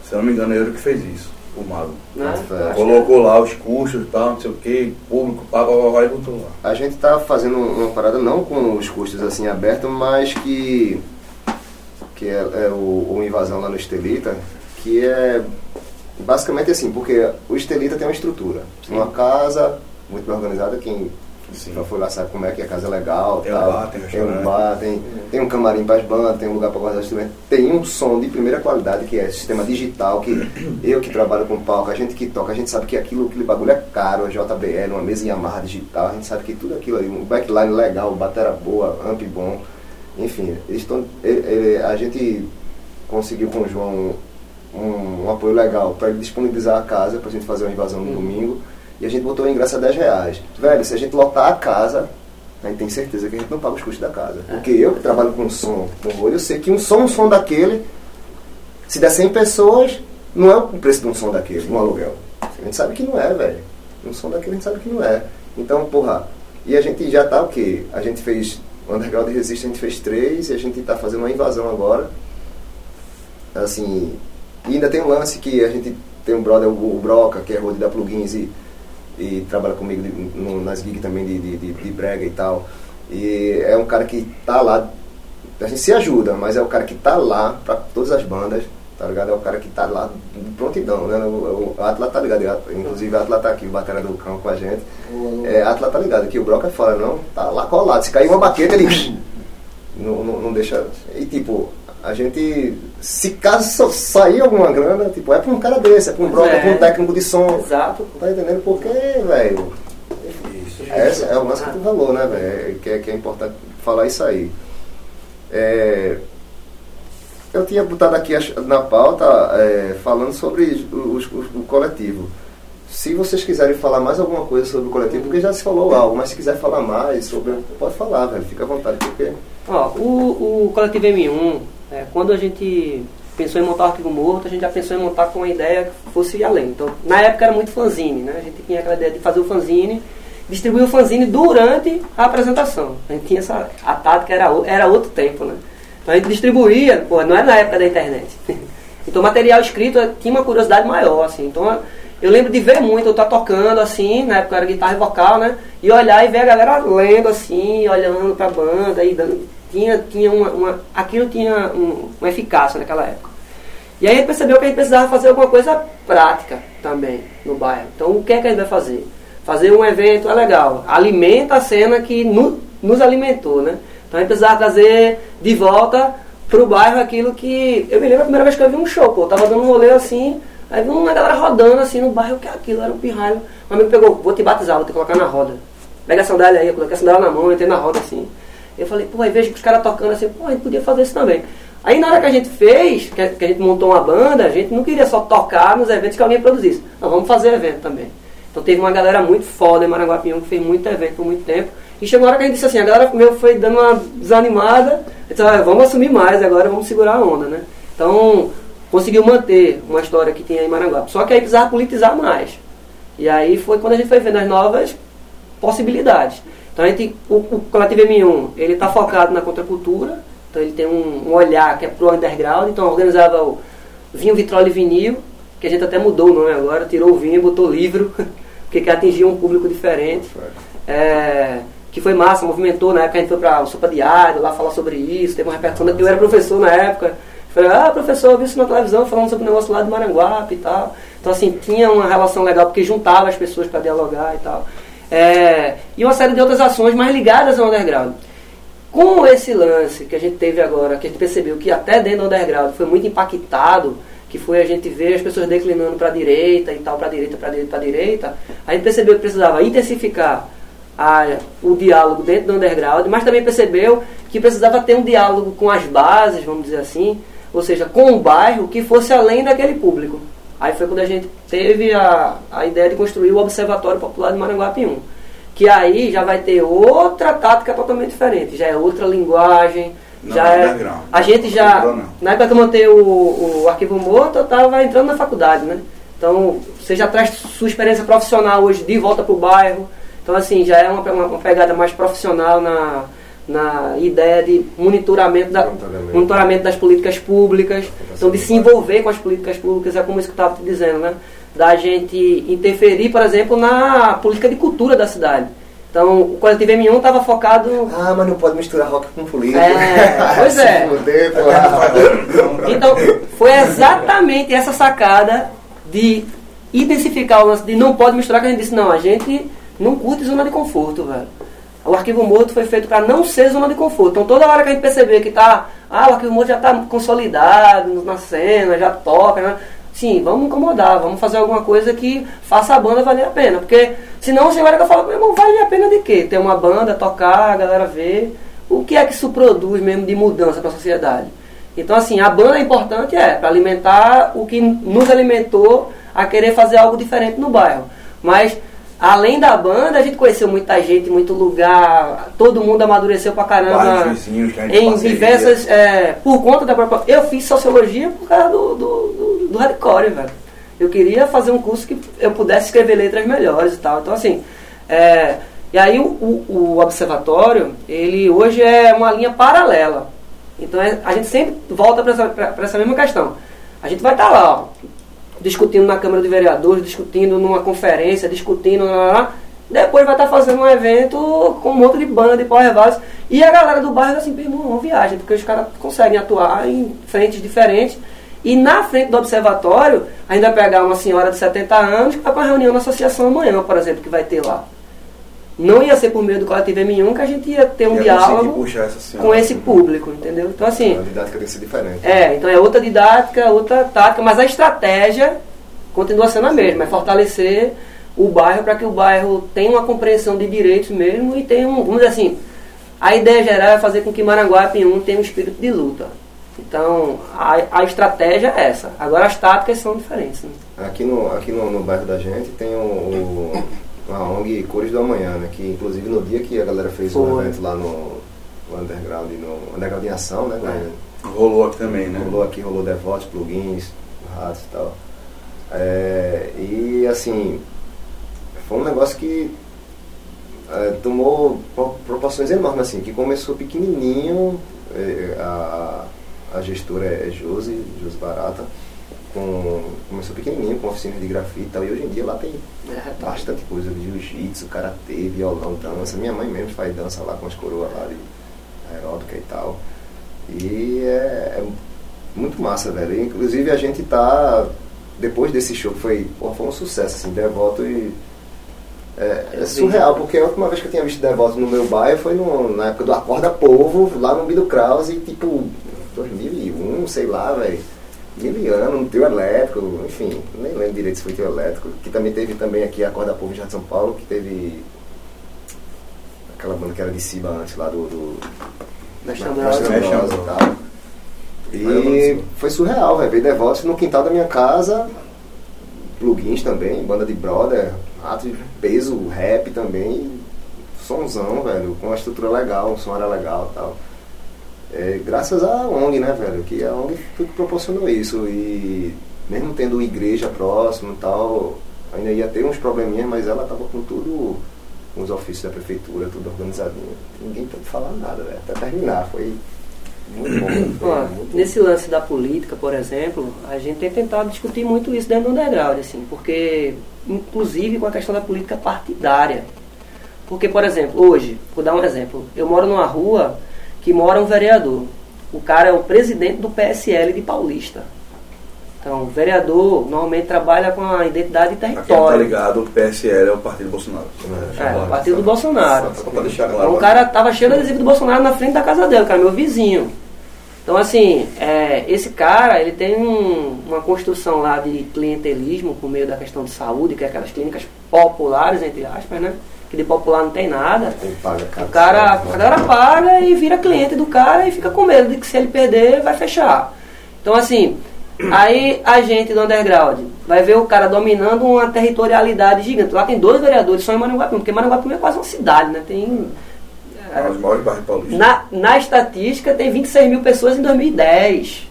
se eu não me engano, é ele que fez isso, o Mago. Né? Nossa, Colocou lá os custos e tal, não sei o que, público, pá, pá, pá, pá, e botou lá. A gente tá fazendo uma parada não com os custos assim abertos, mas que que é, é o, o invasão lá no Estelita, que é basicamente assim, porque o Estelita tem uma estrutura, uma casa muito bem organizada, quem Sim. já foi lá sabe como é que a casa é legal, Tem um tal. bar, tem um restaurante. bar, tem, tem um camarim para as bandas, tem um lugar para guardar instrumentos, tem um som de primeira qualidade que é sistema digital, que eu que trabalho com palco, a gente que toca, a gente sabe que aquilo, aquele bagulho é caro, a JBL, uma mesa Yamaha digital, a gente sabe que tudo aquilo ali, um backline legal, batera boa, amp bom, enfim, eles estão, ele- ele- a gente conseguiu com o João um, um apoio legal para ele disponibilizar a casa para a gente fazer uma invasão no domingo e a gente botou o ingresso a 10 reais. Velho, se a gente lotar a casa, a gente tem certeza que a gente não paga os custos da casa. Porque eu que trabalho com som, com olho, eu sei que um som, um som daquele, se der 100 pessoas, não é o preço de um som daquele, um aluguel. A gente sabe que não é, velho. Um som daquele a gente sabe que não é. Então, porra, e a gente já tá o quê? A gente fez o Underground Resist, a gente fez três e a gente tá fazendo uma invasão agora. Assim, e ainda tem um lance que a gente tem um brother, o o Broca, que é road da Plugins e, e trabalha comigo de- no- nas gigs também de, de, de, brega e tal. E é um cara que tá lá, a gente se ajuda, mas é o cara que tá lá pra todas as bandas, tá ligado? É o cara que tá lá de prontidão, né? O, o Atlas tá ligado, inclusive o Atlas tá aqui, o batera do cão com a gente. É, Atlas tá ligado, que o Broca fala, não, tá lá colado, se cair uma baqueta ele não, não, não deixa. E tipo, a gente, se caso sair alguma grana, tipo, é pra um cara desse, é pra um Pois Broca, é é. pra um técnico de som. Exato. Tá entendendo? Porque, velho, Isso. esse é o lance que tu falou, né, velho? Que, é- que é importante falar isso aí. É, eu tinha botado aqui na pauta é, falando sobre os- os- o coletivo. Se vocês quiserem falar mais alguma coisa sobre o coletivo, porque já se falou algo, mas se quiser falar mais sobre, pode falar, velho. Fica à vontade, porque. Ó, o, o Coletivo M1, é, quando a gente pensou em montar o Arquivo Morto, a gente já pensou em montar com uma ideia que fosse além. Então, na época era muito fanzine, né? A gente tinha aquela ideia de fazer o fanzine, distribuir o fanzine durante a apresentação. A gente tinha essa... A tática era, era outro tempo, né? Então a gente distribuía, pô, não era na época da internet. Então material escrito eh, tinha uma curiosidade maior, assim. Então eu lembro de ver muito, eu estar tocando assim, na época era guitarra e vocal, né? E olhar e ver a galera lendo assim, olhando pra banda e dando. Tinha, tinha uma, uma- Aquilo tinha um- uma eficácia naquela época. E aí a gente percebeu que a gente precisava fazer alguma coisa prática também no bairro. Então o que é que a gente vai fazer? Fazer um evento é legal. Alimenta a cena que nu- nos alimentou, né? Então a gente precisava trazer de volta pro bairro aquilo que. Eu me lembro a primeira vez que eu vi um show, pô. Eu tava dando um rolê assim, aí vi uma galera rodando assim no bairro, o que é aquilo? Era um pirralho. Um amigo pegou, vou te batizar, vou te colocar na roda. Pega a sandália aí, eu coloquei a sandália na mão, entrei na roda assim. Eu falei, pô, aí vejo os caras tocando assim, pô, a gente podia fazer isso também. Aí na hora que a gente fez, que a, que a gente montou uma banda, a gente não queria só tocar nos eventos que alguém produzisse. Não, vamos fazer evento também. Então teve uma galera muito foda em Maranguapião que fez muito evento por muito tempo. E chegou a hora que a gente disse assim, a galera meu foi dando uma desanimada, disse, "Ah, vamos assumir mais agora, vamos segurar a onda, né? Então conseguiu manter uma história que tinha em Maranguape. Só que aí precisava politizar mais. E aí foi quando a gente foi vendo as novas possibilidades. Então a gente, o, o Coletivo M1, ele está focado na contracultura, então ele tem um, um olhar que é pro underground, então organizava o Vinho, Vitrola e Vinil, que a gente até mudou o nome agora, tirou o vinho e botou livro, porque que atingia um público diferente. É, que foi massa, movimentou, na época a gente foi para o Sopa Diário, lá falar sobre isso, teve uma repercussão, eu era professor na época, falei, ah professor, eu vi isso na televisão falando sobre o negócio lá de Maranguape e tal. Então assim, tinha uma relação legal, porque juntava as pessoas para dialogar e tal. É, e uma série de outras ações mais ligadas ao underground. Com esse lance que a gente teve agora, que a gente percebeu que até dentro do underground foi muito impactado, que foi a gente ver as pessoas declinando para a direita e tal, para a direita, para a direita, para a direita, a gente percebeu que precisava intensificar a- o diálogo dentro do underground, mas também percebeu que precisava ter um diálogo com as bases, vamos dizer assim, ou seja, com o bairro que fosse além daquele público. Aí foi quando a gente teve a, a ideia de construir o Observatório Popular de Maranguape 1. Que aí já vai ter outra tática totalmente diferente, já é outra linguagem, Não, já é. underground. A gente já. Não. Na época que eu montei o, o arquivo morto, eu estava entrando na faculdade, né? Então, você já traz sua experiência profissional hoje de volta para o bairro. Então, assim, já é uma, uma, uma pegada mais profissional na, na ideia de monitoramento, da, Monitoramento. das políticas públicas. Então, de se envolver com as políticas públicas, é como isso que eu estava te dizendo, né? Da gente interferir, por exemplo, na política de cultura da cidade. Então, o coletivo M1 estava focado Ah, mas não pode misturar rock com política. É, pois é. Porra. Então, foi exatamente essa sacada de intensificar o lance de não pode misturar que a gente disse, não, a gente não curte zona de conforto, velho. O arquivo morto foi feito para não ser zona de conforto. Então toda hora que a gente perceber que tá, ah, o arquivo morto já está consolidado na cena, já toca, né? Sim, vamos incomodar, vamos fazer alguma coisa que faça a banda valer a pena. Porque senão você vai que eu falo, meu irmão, vale a pena de quê? Ter uma banda, tocar, a galera ver. O que é que isso produz mesmo de mudança para a sociedade? Então, assim, a banda é importante é para alimentar o que nos alimentou a querer fazer algo diferente no bairro. Mas além da banda, a gente conheceu muita gente, muito lugar, todo mundo amadureceu pra caramba. Vizinhos que a gente Em parceria. diversas. é, por conta da própria. Eu fiz sociologia por causa do, do, do, do hardcore, velho. Eu queria fazer um curso que eu pudesse escrever letras melhores e tal. Então, assim. é, e aí, o, o, o observatório, ele hoje é uma linha paralela. Então, é- a gente sempre volta para essa, pra- pra essa mesma questão. A gente vai estar lá, ó, discutindo na Câmara de Vereadores, discutindo numa conferência, discutindo. Lá, lá. Depois vai estar fazendo um evento com um monte de banda e power. E a galera do bairro assim, meu irmão, uma viagem, porque os caras conseguem atuar em frentes diferentes. E na frente do observatório, ainda pegar uma senhora de 70 anos que vai para reunião na associação amanhã, por exemplo, que vai ter lá. Não ia ser por meio do coletivo M1 que a gente ia ter um consegui diálogo com esse público, entendeu? Então assim, A didática tem que ser diferente. é, então é outra didática, outra tática, mas a estratégia continua sendo a mesma, é fortalecer o bairro para que o bairro tenha uma compreensão de direitos mesmo e tenha um, vamos dizer assim, a ideia geral é fazer com que Maranguape 1 tenha um espírito de luta. Então, a, a estratégia é essa. Agora as táticas são diferentes. Né? Aqui no, aqui no, no bairro da gente tem o, o, a ONG Cores do Amanhã, né? Que inclusive no dia que a galera fez um Foi. evento lá no, no Underground, no Underground em Ação, né? né? Rolou aqui também, né? Rolou aqui, rolou Devotos, plugins, ratos e tal. É, e assim, foi um negócio que é, tomou pro- proporções enormes, assim, que começou pequenininho, é, a, a gestora é Josi, Josi Barata, com, começou pequenininho, com oficina de grafite e tal, e hoje em dia lá tem bastante coisa de jiu-jitsu, karatê, violão, dança. Minha mãe mesmo faz dança lá com as coroas lá de aeróbica e tal. E é, é muito massa, velho. Inclusive a gente tá. Depois desse show que foi, pô, foi um sucesso, assim, Devoto e. É, é surreal, porque a última vez que eu tinha visto Devoto no meu bairro foi no- na época do Acorda Povo, lá no Bido Kraus, e tipo, 2001, sei lá, velho. Miliano, no trio elétrico, enfim, nem lembro direito se foi trio elétrico. Que também teve também aqui a Acorda Povo já de São Paulo, que teve aquela banda que era de Ciba antes lá do. do Mestre na- Ambrosio. Mestre Ambrosio Mestre e tal. E foi surreal, velho. Veio Devotos no quintal da minha casa, plugins também, banda de brother, ato de peso, rap também, somzão, velho, com uma estrutura legal, um som era legal e tal. É, graças à ONG, né, velho? Que a ONG foi que proporcionou isso. E mesmo tendo igreja próximo e tal, ainda ia ter uns probleminhas, mas ela tava com tudo, com os ofícios da prefeitura, tudo organizadinho. Ninguém pôde falar nada, velho. Até terminar. Foi muito bom. Ó, muito bom. nesse lance da política, por exemplo, a gente tem tentado discutir muito isso dentro do underground, assim, porque, inclusive com a questão da política partidária. Porque, por exemplo, hoje, vou dar um exemplo, eu moro numa rua que mora um vereador. O cara é o presidente do PSL de Paulista. Então, o vereador normalmente trabalha com a identidade não tá território. ligado, o PSL é o Partido Bolsonaro. É, o partido do Bolsonaro. Só pra deixar claro. Então o cara tava cheio de adesivo do Bolsonaro na frente da casa dele, cara, meu vizinho. Então assim, é, esse cara, ele tem um- uma construção lá de clientelismo por meio da questão de saúde, que é aquelas clínicas populares, entre aspas, né? Que de popular não tem nada. Paga. O cara, a galera paga e vira cliente do cara e fica com medo de que se ele perder, vai fechar. Então, assim, aí a gente do underground vai ver o cara dominando uma territorialidade gigante. Lá tem dois vereadores só em Maranguapium, porque Maranguapium é quase uma cidade, né? Tem. É. Na, na estatística, tem 26 mil pessoas em 2010.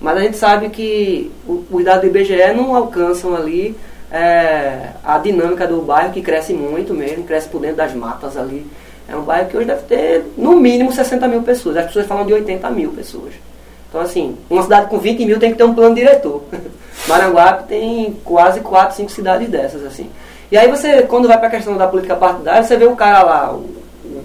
Mas a gente sabe que o- os dados do IBGE não alcançam ali é, a dinâmica do bairro, que cresce muito mesmo, cresce por dentro das matas ali. É um bairro que hoje deve ter, no mínimo, 60 mil pessoas. As pessoas falam de 80 mil pessoas. Então, assim, uma cidade com 20 mil tem que ter um plano diretor. Maranguape tem quase 4, 5 cidades dessas, assim. E aí você, quando vai para a questão da política partidária, você vê o cara lá, o,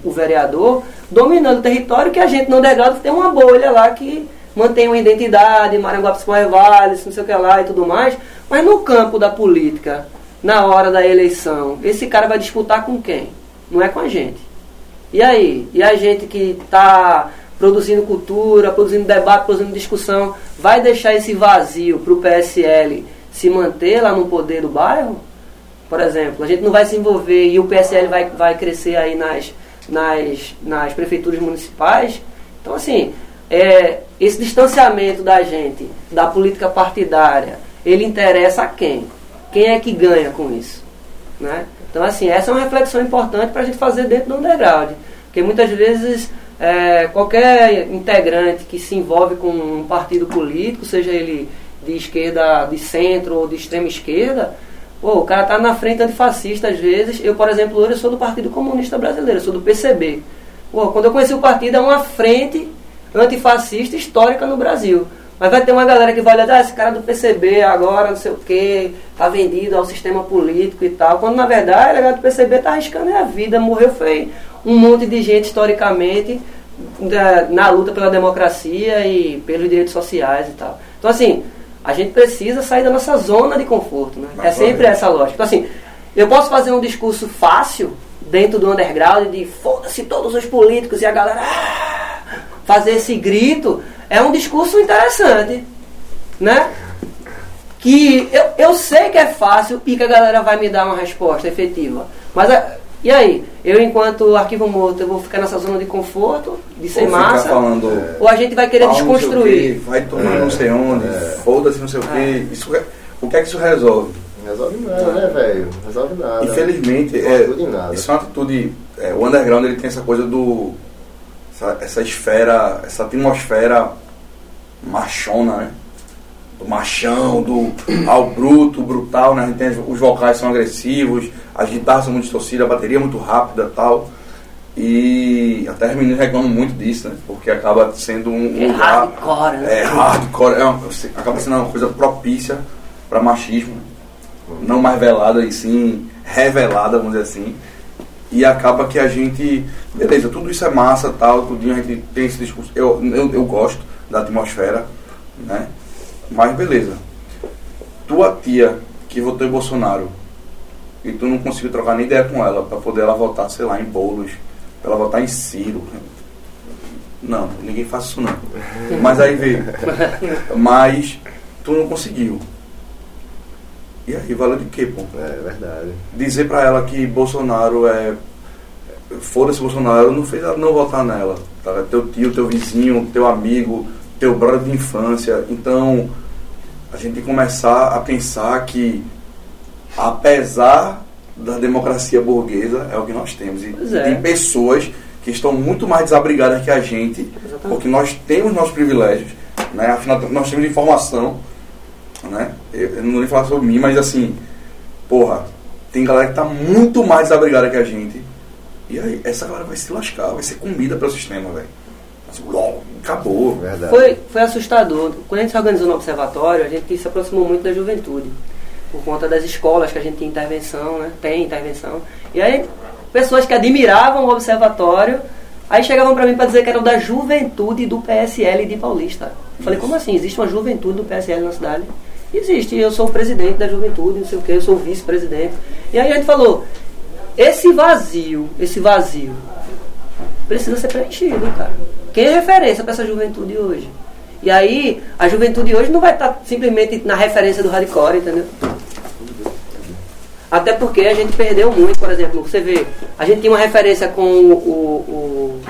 o vereador, dominando o território que a gente no underground tem uma bolha lá que mantém uma identidade, Maranguape Vales, não sei o que lá e tudo mais. Mas no campo da política, na hora da eleição, esse cara vai disputar com quem? Não é com a gente. E aí? E a gente que está produzindo cultura, produzindo debate, produzindo discussão, vai deixar esse vazio para o PSL se manter lá no poder do bairro? Por exemplo, a gente não vai se envolver e o PSL vai, vai crescer aí nas, nas, nas prefeituras municipais. Então, assim, é, esse distanciamento da gente da política partidária, ele interessa a quem? Quem é que ganha com isso? Né? Então, assim, essa é uma reflexão importante para a gente fazer dentro do underground. Porque muitas vezes é, qualquer integrante que se envolve com um partido político, seja ele de esquerda, de centro ou de extrema esquerda, pô, o cara tá na frente antifascista às vezes. Eu, por exemplo, hoje eu sou do Partido Comunista Brasileiro, sou do PCB. Pô, quando eu conheci o partido, é uma frente antifascista histórica no Brasil. Mas vai ter uma galera que vai olhar, ah, esse cara do PCB agora, não sei o quê, tá vendido ao sistema político e tal. Quando na verdade, a galera do PCB tá arriscando a vida. Morreu foi um monte de gente historicamente da- na luta pela democracia e pelos direitos sociais e tal. Então assim, a gente precisa sair da nossa zona de conforto, né? É sempre essa lógica. Então assim, eu posso fazer um discurso fácil dentro do underground de foda-se todos os políticos e a galera "Ah!" Fazer esse grito, é um discurso interessante, né? Que eu, eu sei que é fácil e que a galera vai me dar uma resposta efetiva. Mas a- e aí? Eu, enquanto arquivo morto, eu vou ficar nessa zona de conforto, de ser Ou massa? falando. Ou a gente vai querer desconstruir? quê, Vai tomar não sei onde, foda-se não sei o quê. Isso, re- o que é que isso resolve? Não resolve nada, né, velho? Resolve nada. Infelizmente, é, nada. isso é uma atitude. é, o underground ele tem essa coisa do. Essa, essa esfera, essa atmosfera machona, né? Do machão, do ao bruto, brutal, né? Tem, os vocais são agressivos, as guitarras são muito distorcidas, a bateria é muito rápida tal. E até as meninas reclamam muito disso, né? Porque acaba sendo um, É lugar. hardcore, né? É hardcore, é uma- acaba sendo uma coisa propícia para machismo não mais velada e sim revelada, vamos dizer assim. E acaba que a gente, beleza, tudo isso é massa, tal, tudinho, a gente tem esse discurso. Eu, eu, eu gosto da atmosfera, né? Mas beleza. Tua tia que votou em Bolsonaro e tu não conseguiu trocar nem ideia com ela para poder ela votar, sei lá, em bolos, pra ela votar em Ciro. Não, ninguém faz isso não. Mas aí veio. Mas tu não conseguiu. E aí, valeu de quê, pô? É verdade. Dizer pra ela que Bolsonaro é. Foda-se Bolsonaro, não fez ela não votar nela. Tá? Teu tio, teu vizinho, teu amigo, teu brother de infância. Então, a gente tem que começar a pensar que, apesar da democracia burguesa, é o que nós temos. E Pois é. tem pessoas que estão muito mais desabrigadas que a gente, Exatamente. porque nós temos nossos privilégios, né? afinal nós temos informação, né? Eu, eu não vou nem falar sobre mim, mas assim, porra, tem galera que tá muito mais desabrigada que a gente. E aí, essa galera vai se lascar, vai ser comida pelo sistema, velho. Assim, acabou. Verdade. Foi, foi assustador. Quando a gente se organizou no observatório, a gente se aproximou muito da juventude. Por conta das escolas que a gente tinha intervenção, né? Tem intervenção. E aí, pessoas que admiravam o observatório, aí chegavam para mim para dizer que eram da juventude do PSL de Paulista. Eu falei, como assim? Existe uma juventude do PSL na cidade? Existe, eu sou o presidente da juventude, não sei o que, eu sou vice-presidente. E aí a gente falou, esse vazio, esse vazio, precisa ser preenchido, cara. Quem é referência para essa juventude hoje? E aí, a juventude hoje não vai estar simplesmente na referência do hardcore, entendeu? Até porque a gente perdeu muito, por exemplo, você vê, a gente tinha uma referência com o, o-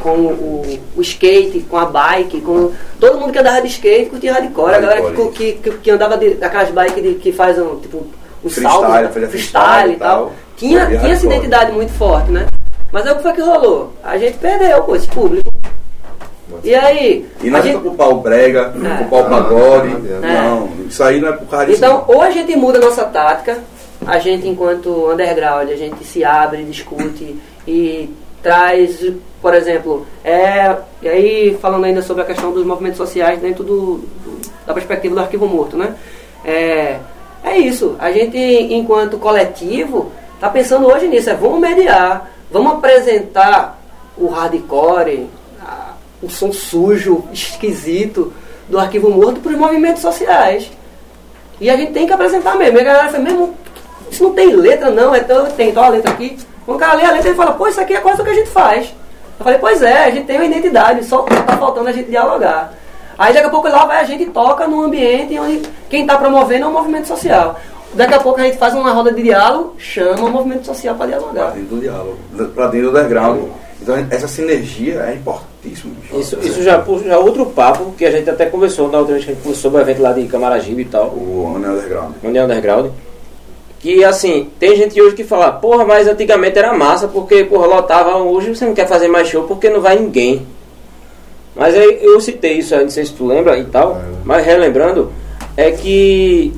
com o, o skate, com a bike, com todo mundo que andava de skate curtia hardcore, a galera que, Hardcore. que, que, que andava de, daquelas bikes de- que faz um, tipo, um Freestyle, salto, fazia freestyle, freestyle e tal. e Tinha, tal. tinha essa Hardcore. identidade muito forte, né? Mas é o que foi que rolou? A gente perdeu, pô, esse público. E aí, E não é gente, culpar o brega, É. culpar o pagode. Não, não Não, isso aí não é por causa disso. Então, ou a gente muda a nossa tática, a gente, enquanto underground, a gente se abre, discute e traz, por exemplo, é, e aí falando ainda sobre a questão dos movimentos sociais dentro do, do- da perspectiva do arquivo morto, né? É, é isso, a gente, enquanto coletivo, está pensando hoje nisso, é vamos mediar, vamos apresentar o hardcore, a- o som sujo, esquisito do arquivo morto para os movimentos sociais. E a gente tem que apresentar mesmo. E a galera fala, mesmo, isso não tem letra não, é tão, tem a letra aqui. Quando o cara lê a letra, ele fala, pô, isso aqui é quase o que a gente faz. Eu falei, pois é, a gente tem uma identidade, só tá faltando a gente dialogar. Aí daqui a pouco lá vai a gente e toca num ambiente onde quem está promovendo é um movimento social. Daqui a pouco a gente faz uma roda de diálogo, chama o movimento social para dialogar. dentro do diálogo, pra dentro do underground. Então essa sinergia é importantíssima. bicho. Isso, isso já puxa já é outro papo que a gente até conversou na outra vez que a gente conversou sobre o evento lá de Camaragibe e tal, O Anel Underground. é underground. Que assim, tem gente hoje que fala, porra, mas antigamente era massa, porque porra, lotava, hoje você não quer fazer mais show porque não vai ninguém. Mas aí eu citei isso aí, não sei se tu lembra e tal, mas relembrando, é que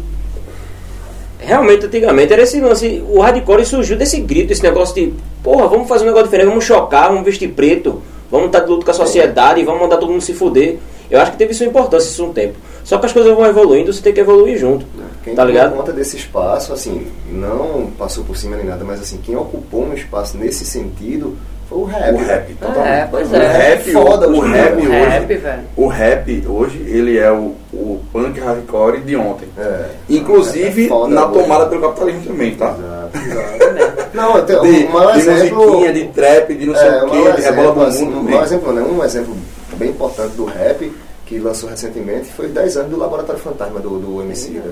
realmente antigamente era esse lance, o hardcore surgiu desse grito, esse negócio de, porra, vamos fazer um negócio diferente, vamos chocar, vamos vestir preto, vamos estar de luto com a sociedade, vamos mandar todo mundo se fuder. Eu acho que teve sua importância isso um tempo. Só que as coisas vão evoluindo, você tem que evoluir junto. Quem tá ligado? conta desse espaço, assim, não passou por cima nem nada, mas assim, quem ocupou um espaço nesse sentido foi o rap. O rap, totalmente. É, pois O é. rap, foda, o, o hoje, rap né? hoje, Rap, velho. o rap hoje, ele é o, o punk hardcore de ontem. É. Inclusive É foda na tomada pelo capitalismo também, tá? Exato, exato. Não, tenho De, um de exemplo. musiquinha, de trap, de não sei é, o que, mau de rebola pro assim, mundo. um mau exemplo, né? Um exemplo bem importante do rap que lançou recentemente foi os 10 anos do Laboratório Fantasma do, do MC. né?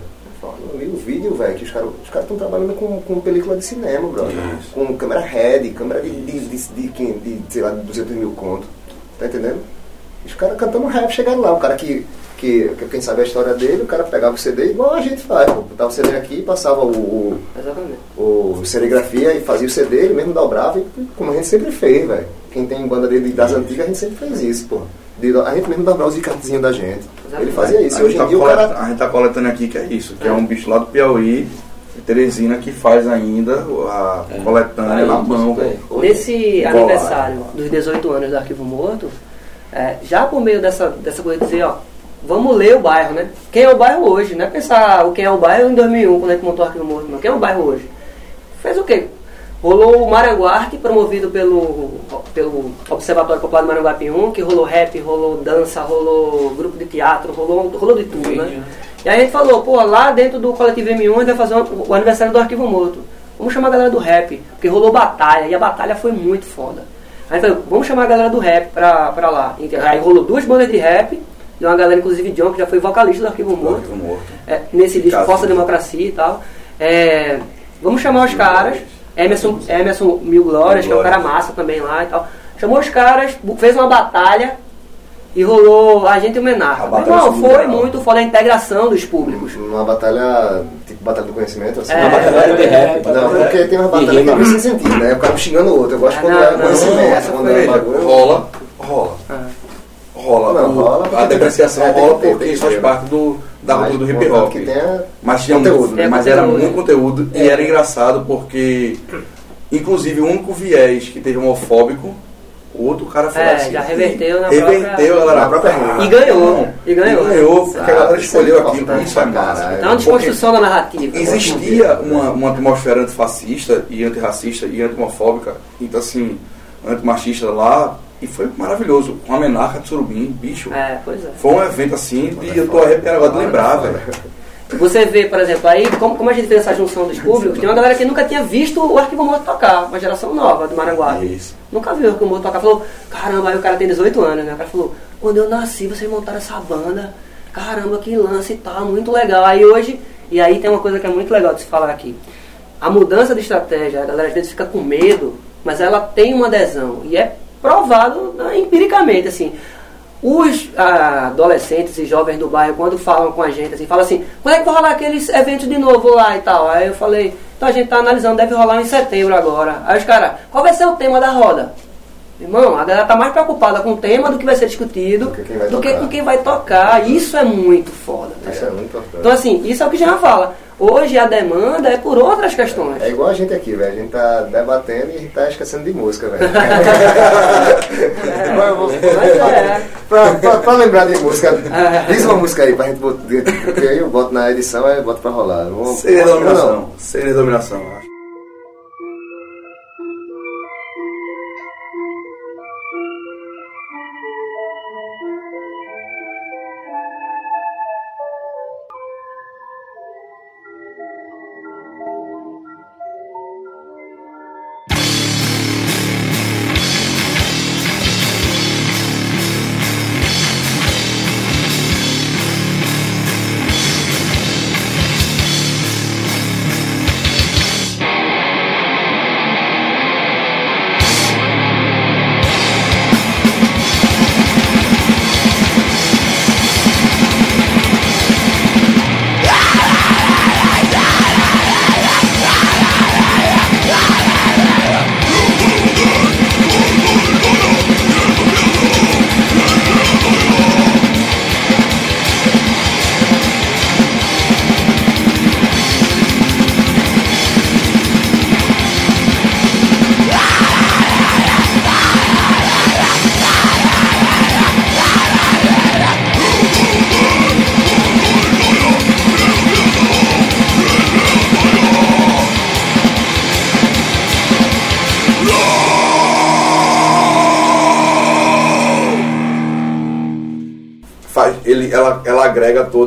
Eu vi o vídeo, velho, que os caras os caras estão trabalhando com, com película de cinema, brother. Isso. Com câmera red, câmera de, de, de, de, de, de, sei lá, de 200 mil conto. Tá entendendo? Os caras cantando rap chegaram lá. O cara que, que, que quem sabe a história dele, o cara pegava o CD igual a gente faz. Pô. Botava o CD aqui, passava o, o, Exatamente. o serigrafia e fazia o CD, ele mesmo dobrava, e, como a gente sempre fez, velho. Quem tem banda dele das antigas, a gente sempre fez isso, pô. De- a gente mesmo dobrava os cartezinhos da gente. Ele fazia isso. A E hoje gente, tá em dia cara. a gente tá coletando aqui que é isso, que é, um bicho lá do Piauí, Teresina, que faz ainda a coletânea Aí, na mão. Nesse Igual aniversário dos 18 anos do Arquivo Morto, é, já por meio dessa, dessa coisa de dizer, ó, vamos ler o bairro, né? Quem é o bairro hoje? Não é pensar o quem é o bairro em 2001, quando a gente montou o Arquivo Morto, não. Quem é o bairro hoje? Fez o quê? Rolou o Maranguarte, promovido pelo, pelo Observatório Popular do Maranguape 1, que rolou rap, rolou dança, rolou grupo de teatro, rolou, rolou de tudo, né? E aí a gente falou, pô, lá dentro do Coletivo M1 a gente vai fazer o- aniversário do Arquivo Morto. Vamos chamar a galera do rap, porque rolou batalha, e a batalha foi muito foda. Aí falou, vamos chamar a galera do rap pra, pra lá. Aí rolou duas bandas de rap, de uma galera, inclusive John, que já foi vocalista do Arquivo Morto Arquivo Morto. é, nesse disco. Força Democracia e tal. É, vamos chamar os caras. Emerson, Emerson Mil Glórias, que é um cara massa também lá e tal. Chamou os caras, fez uma batalha e rolou a gente e o Menar. A batalha Não, foi muito foda a integração dos públicos. Uma batalha, tipo batalha do conhecimento, assim. É. Uma batalha de rap. Não, porque tem uma batalha que meio sem sentido, né? O cara xingando o outro. Eu gosto Ah, quando não, é não, conhecimento, essa quando é bagulho. rola, rola. Ah. Rola. Não, rola a depreciação tem- é, tem rola porque tem faz parte do, da Mas, cultura do hip hop. Mas tinha conteúdo, muito, né? mas era muito conteúdo e É. era engraçado porque, inclusive, o único viés que teve homofóbico, o outro cara foi É, assim. já reverteu na reverteu, própria- galera. na própria. E ganhou, Não, e ganhou. E ganhou, porque a galera escolheu aquilo. Isso é caralho. Então, uma desconstrução da narrativa. Existia uma, uma atmosfera antifascista e antirracista e anti-homofóbica, então assim, antimachista lá, e foi maravilhoso. Com a menarca de surubim, bicho. É, pois é. Foi um evento assim, de eu tô arrepiado agora de lembrar, velho. Você vê, por exemplo, aí, como, como a gente fez essa junção dos públicos, tem uma galera que nunca tinha visto o Arquivo Morto tocar, uma geração nova do Maranguape. Isso. Nunca viu o Arquivo Morto tocar. Falou, caramba, aí o cara tem 18 anos, né? O cara falou, quando eu nasci, vocês montaram essa banda, caramba, que lance e tal, muito legal. Aí hoje, e aí tem uma coisa que é muito legal de se falar aqui. A mudança de estratégia, a galera às vezes fica com medo, mas ela tem uma adesão. E é provado né, empiricamente, assim. Os ah, adolescentes e jovens do bairro, quando falam com a gente, assim, falam assim, quando é que vai rolar aqueles eventos de novo lá e tal? Aí eu falei, então a gente tá analisando, deve rolar em setembro agora. Aí os caras, qual vai ser o tema da roda? Irmão, a galera tá mais preocupada com o tema do que vai ser discutido Do que do com quem vai tocar. Isso é muito foda. tá Isso é ligado? muito importante. Então assim, isso é o que já fala. Hoje a demanda é por outras questões. É igual a gente aqui, velho. A gente tá debatendo e a gente tá esquecendo de música, velho. É. pra, pra- pra lembrar de música, diz uma música aí pra gente botar. Porque aí eu boto na edição e boto pra rolar. Não vou- Seria dominação. Seria dominação, eu acho.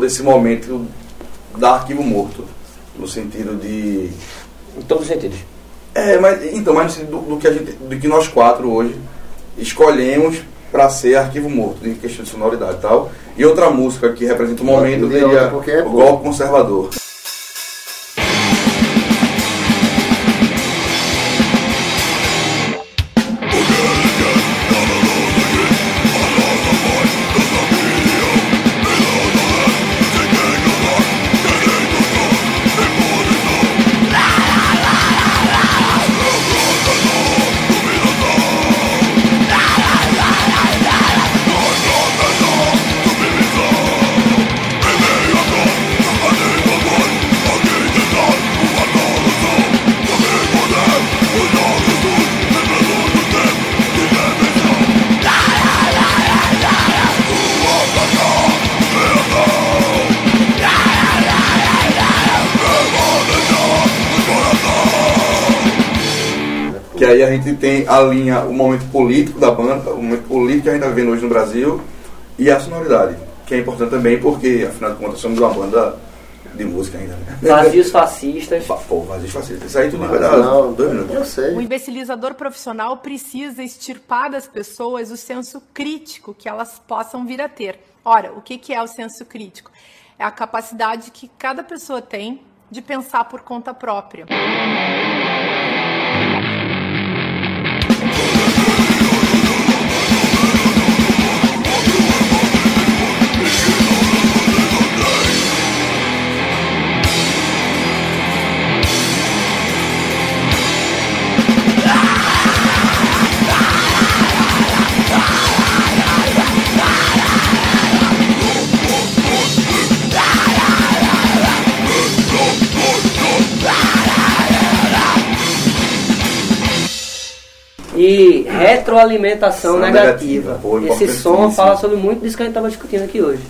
Esse momento da arquivo morto. No sentido de. Em todos os sentidos. É, mas então, mas no sentido do, do que a gente, do que nós quatro hoje escolhemos para ser arquivo morto, em questão de sonoridade e tal. E outra música que representa o momento seria é o golpe conservador. Aí a gente tem a linha, o momento político da banda, o momento político que a gente está vivendo hoje no Brasil e a sonoridade, que é importante também porque, afinal de contas, somos uma banda de música ainda, né? Vazios fascistas. Fa- Pô, vazio facilita. Isso aí tudo vai dar não, dois minutos. eu O sei. imbecilizador profissional precisa extirpar das pessoas o senso crítico que elas possam vir a ter. Ora, o que que é o senso crítico? É a capacidade que cada pessoa tem de pensar por conta própria. E retroalimentação negativa. negativa, pô, Esse som fala sobre muito disso que a gente estava discutindo aqui hoje.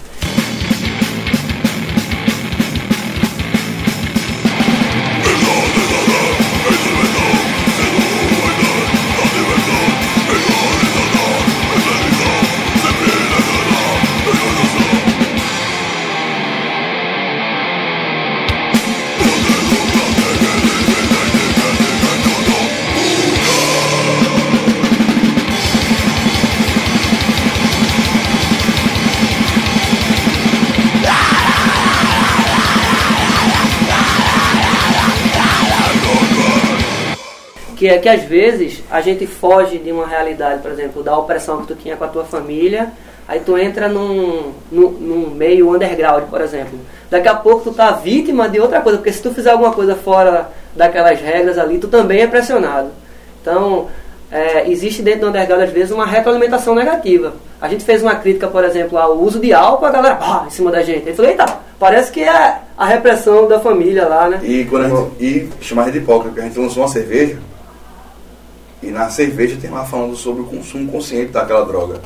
Que é que às vezes a gente foge de uma realidade, por exemplo, da opressão que tu tinha com a tua família, aí tu entra num, num, num meio underground, por exemplo. Daqui a pouco tu tá vítima de outra coisa, porque se tu fizer alguma coisa fora daquelas regras ali, tu também é pressionado. Então, é, existe dentro do underground às vezes uma retroalimentação negativa. A gente fez uma crítica, por exemplo, ao uso de álcool, a galera pá, em cima da gente. Aí falei, eita, parece que é a repressão da família lá, né? E, quando gente, e chamar de hipócrita, porque a gente lançou uma cerveja e na cerveja tem lá falando sobre o consumo consciente daquela droga.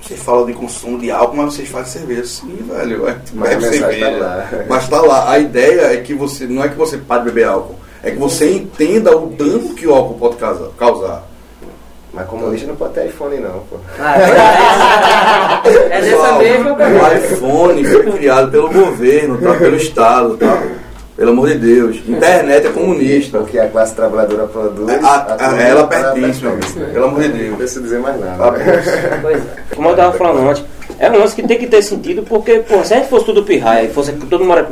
Você fala de consumo de álcool, mas vocês fazem cerveja. Sim, velho. É, Mas a bebe mensagem cerveja. tá lá. Mas tá lá. A ideia é que você. Não é que você pare de beber álcool. É que você entenda o dano que o álcool pode causar. causar. Mas comunista não pode ter iPhone não, pô. Ah, é, é dessa mesma O iPhone foi criado pelo governo, tá? pelo Estado, tá? Pelo amor de Deus. Internet é comunista. Porque a classe trabalhadora produz. A- a- turma ela pertence, meu amigo. Pelo amor de Deus. Não precisa dizer mais nada. Pois é. Como eu tava falando antes, é um lance que tem que ter sentido, porque, pô, se a gente fosse tudo pirraia e fosse todo mundo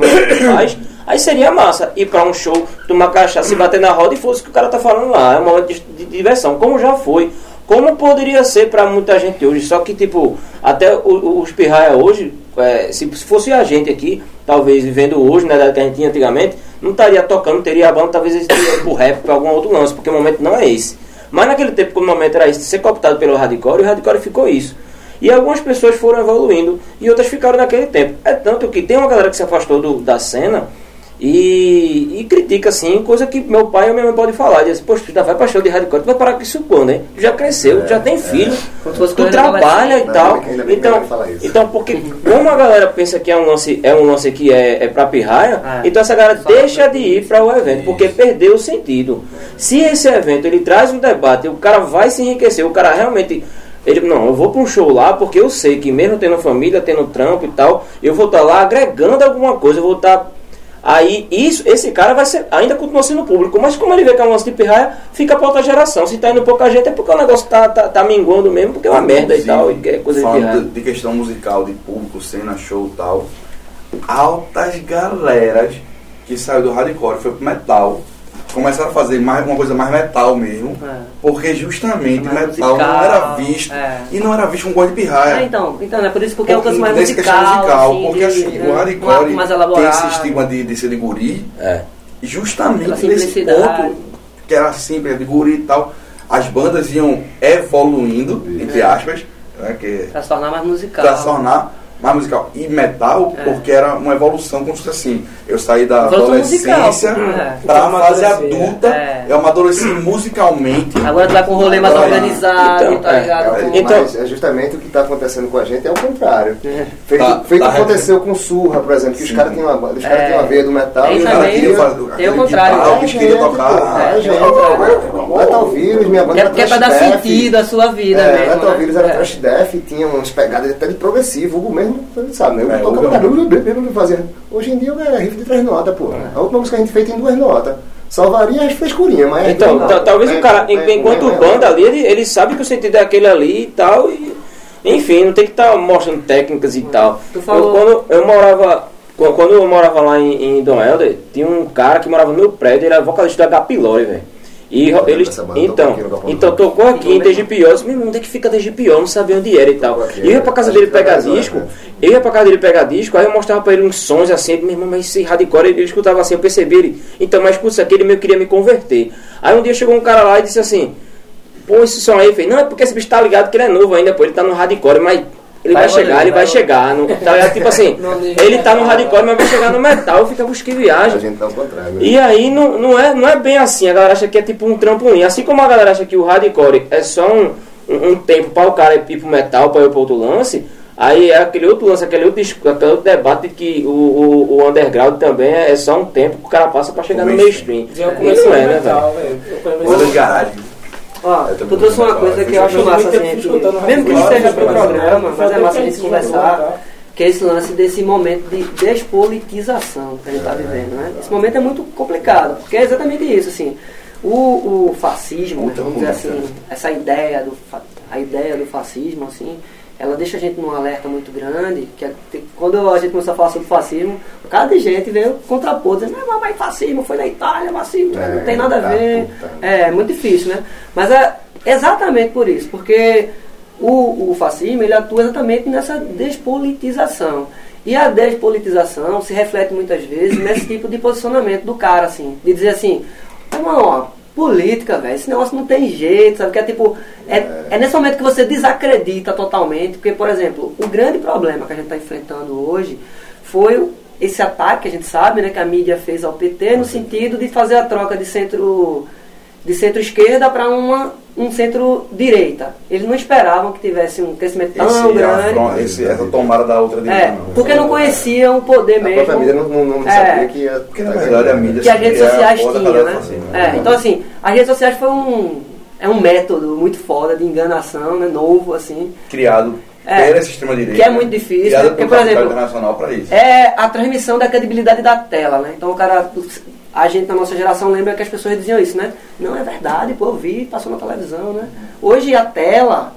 faz, aí seria massa. Ir pra um show, tomar cachaça, se bater na roda e fosse o que o cara tá falando lá. É um momento de, de diversão, como já foi. Como poderia ser pra muita gente hoje. Só que, tipo, até os pirraia hoje, é, se, se fosse a gente aqui, talvez vivendo hoje, na idade que a gente tinha antigamente, não estaria tocando, teria a banda, talvez eles iriam pro rap, pra algum outro lance, porque o momento não é esse. Mas naquele tempo, quando o momento era esse, ser cooptado pelo hardcore, o hardcore ficou isso. E algumas pessoas foram evoluindo e outras ficaram naquele tempo. É tanto que tem uma galera que se afastou do- da cena e, e critica assim, coisa que meu pai ou minha mãe podem falar. Diz, poxa, tu já vai pra show de hardcore, tu vai parar com isso quando, hein? Tu já cresceu, tu já tem filho, Como se fosse tu trabalha e Não, tal. Então, então, porque como a galera pensa que é um lance, é um lance que é, é pra pirraia, É. então essa galera deixa de ir para o evento, porque perdeu o sentido. Se esse evento ele traz um debate, o cara vai se enriquecer, o cara realmente Ele, não, eu vou para um show lá porque eu sei que mesmo tendo família, tendo trampo e tal, eu vou estar lá agregando alguma coisa, eu vou estar. Aí, isso, esse cara vai ser, ainda continua sendo público, mas como ele vê que é um lance de pirraia, fica pra outra geração. Se tá indo pouca gente é porque o negócio tá, tá, tá minguando mesmo, porque é uma merda e tal, e é coisa de Falando pirraia. de, de questão musical, de público, cena, show e tal. Altas galeras que saiu do hardcore, foi pro metal. Começaram a fazer mais, uma coisa mais metal mesmo. É. Porque justamente metal não musical, era visto. é. E não era visto com gosto de pirraia. É, então, então, é por isso porque é um canto mais musical. assim, porque de- assim, de- o hardcore tem esse estigma de, de ser de guri, É. justamente nesse ponto que era simples, de guri e tal, as bandas iam evoluindo, entre aspas, né, que Pra se tornar mais musical. para se tornar mais musical e metal, É. porque era uma evolução como se fosse assim. Eu saí da adolescência musical, é. para a Então, fase adulta, é. eu amadureci musicalmente. Agora tu vai com um rolê mais Agora, organizado, então, tá é, ligado? É, Então- mas é justamente o que está acontecendo com a gente é o contrário. É. Feito, Tá- feito tá o que aconteceu com Surra, por exemplo, que os Sim. caras tinham uma, os caras É. tinham uma veia do metal e os caras queria queriam o aquele contrário, guitarra, né? que eles queriam tocar. É, É, gente, tem o contrário. Metal Vírus, minha banda Que é, é pra dar sentido à sua vida É, mesmo. Metal né? Vírus era É. Trash Death, tinha umas pegadas até de progressivo, o Hugo mesmo, sabe, né? É, Eu tocava é um- cara, fazia. Hoje em dia é riff de três notas, pô. A última música que a gente fez tem duas notas. Só varia as frescurinhas, mas. é Então, talvez É, o cara, é, é, enquanto é, é, banda é. ali, ele, ele sabe que o sentido é aquele ali e tal, e, enfim, não tem que estar mostrando técnicas e tal. Eu, quando eu morava, qu- quando eu morava lá em, em Dom Helder, tinha um cara que morava no meu prédio, ele era vocalista da Gapilore, velho. E lembro ele, dessa banda, tocou então, então tocou aqui em Tegipió, eu disse, meu irmão, onde é que fica Tegipió? Não sabia onde era e tal. Aqui, E eu ia pra casa dele pegar disco, né? eu ia pra casa dele pegar disco, aí eu mostrava pra ele uns sons assim, meu irmão, mas esse hardcore, ele escutava assim, eu percebi ele, então, mas escuta isso aqui, ele meio queria me converter. Aí um dia chegou um cara lá e disse assim, pô, esse som aí, eu falei, não, é porque esse bicho tá ligado que ele é novo ainda, pô, ele tá no hardcore, mas ele vai, Vai chegar, ele vai vai chegar, no, tá ligado? Tipo assim, ele tá no hardcore, mas vai chegar no metal, fica, que A viagem. gente tá ao contrário. né? E aí não, não, é, não é bem assim, a galera acha que é tipo um trampolim. Assim como a galera acha que o hardcore é só um, um, um tempo para o cara ir pro metal, para ir pro outro lance, aí é aquele outro lance, aquele outro, aquele outro debate de que o, o, o underground também é, é só um tempo que o cara passa para chegar no mainstream. E comecei não é, né, velho? de garagem. Ó, Eu tô tu trouxe uma coisa que eu acho massa, muito assim, mesmo que não seja pro programa, mas é massa a gente conversar, que é esse lance desse momento de despolitização que a gente está vivendo, né? Esse momento é muito complicado, porque é exatamente isso, assim, o, o fascismo, né, vamos dizer assim, política. essa ideia do, a ideia do fascismo, assim, ela deixa a gente num alerta muito grande, que é- te- quando a gente começou a falar sobre fascismo, um cara de gente veio contrapor, dizendo, não, mas fascismo foi na Itália, fascismo É, não tem nada a tá, ver. É, muito difícil, né? Mas é exatamente por isso, porque o, o fascismo ele atua exatamente nessa despolitização. E a despolitização se reflete muitas vezes nesse tipo de posicionamento do cara, assim, de dizer assim, irmão, ó, política, velho, esse negócio não tem jeito, sabe? Que é tipo, é, é nesse momento que você desacredita totalmente, porque, por exemplo, o grande problema que a gente está enfrentando hoje foi esse ataque que a gente sabe, né, que a mídia fez ao PT no sentido de fazer a troca de centro de centro-esquerda para uma um centro-direita. Eles não esperavam que tivesse um crescimento tão Esse, grande. afron- esse- essa tomada da outra direita. É, não. porque não conheciam o poder A mesmo. própria mídia não, não, não É. sabia que ia. Porque na verdade a mídia que as redes é a sociais tinham, né? fazer, É, então assim, as redes sociais foi um é um método muito foda de enganação, né, novo assim. criado É, pela extrema direita. que é muito difícil, Criado né? Porque, pelo por exemplo, internacional para isso. É a transmissão da credibilidade da tela, né? Então o cara a gente na nossa geração lembra que as pessoas diziam isso, né? Não é verdade, pô, eu vi, passou na televisão, né? Hoje a tela,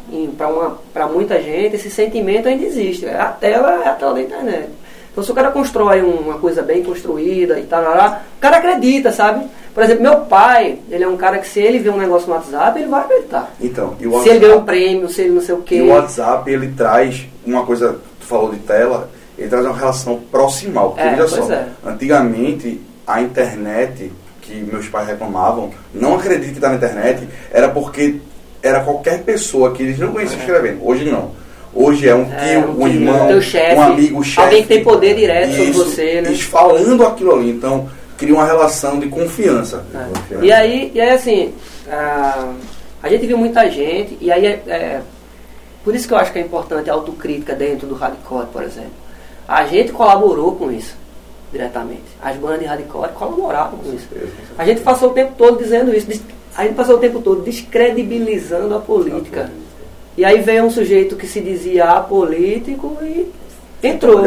para muita gente, esse sentimento ainda existe. A tela é a tela da internet. Então se o cara constrói uma coisa bem construída e tal, o cara acredita, sabe? Por exemplo, meu pai, ele é um cara que se ele vê um negócio no WhatsApp, ele vai acreditar. Então, e o Se ele ganhou um WhatsApp, prêmio, se ele não sei o quê. e o WhatsApp ele traz uma coisa, tu falou de tela, ele traz uma relação proximal. Porque É, veja pois só, é. antigamente a internet, que meus pais reclamavam, não acredito que está na internet, era porque era qualquer pessoa que eles não conheciam escrevendo. Hoje não. Hoje é um tio, É, um um, tio, irmão, teu chefe, um amigo, chefe. alguém que tem poder direto sobre Isso, você, né? eles falando aquilo ali. Então, cria uma relação de confiança. É. E aí, e aí assim, a, a gente viu muita gente, e aí é, é- por isso que eu acho que é importante a autocrítica dentro do hardcore, por exemplo. A gente colaborou com isso, diretamente. As bandas de hardcore colaboraram com isso. A gente passou o tempo todo dizendo isso, a gente passou o tempo todo descredibilizando a política. E aí veio um sujeito que se dizia apolítico e entrou.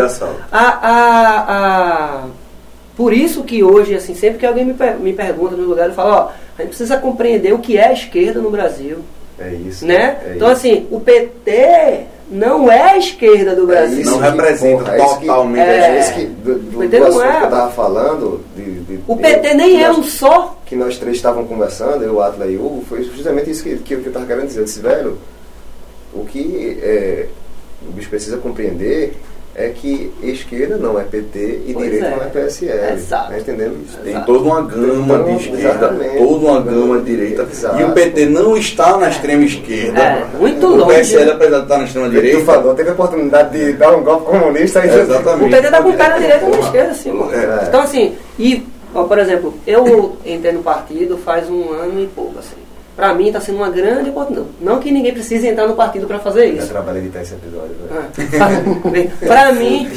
A, a, a, por isso que hoje, assim, sempre que alguém me, per- me pergunta no lugar, eu falo, ó, a gente precisa compreender o que é a esquerda no Brasil. É isso. Né? É então, isso. assim, o PT não é a esquerda do É Brasil. isso Não representa porra, é isso que- totalmente a É gente. isso que, do, do, O PT do não assunto é. que eu tava falando, de, de- O de- PT nem que é um só. que nós três estavam conversando, eu, Atla e Hugo, foi justamente isso que, que eu estava querendo dizer. Eu disse, velho, o que é, o bicho precisa compreender é que esquerda não é PT e Pois direita é. não é PSL. Exato. Tá entendendo? Tem Exato. toda uma gama Então, de esquerda, toda uma gama de direita. Exato. E o PT não está na extrema esquerda. É, muito o longe. PSL, apesar de estar na extrema direita, falou, teve a oportunidade de dar um golpe comunista e Exatamente. O PT tá com o pé na direita e na esquerda, assim. É. Então, assim, e, ó, por exemplo, eu entrei no partido faz um ano e pouco, assim. Pra mim tá sendo uma grande oportunidade. Não que ninguém precise entrar no partido pra fazer isso. trabalhei editar esse episódio, velho. Ah, pra mim,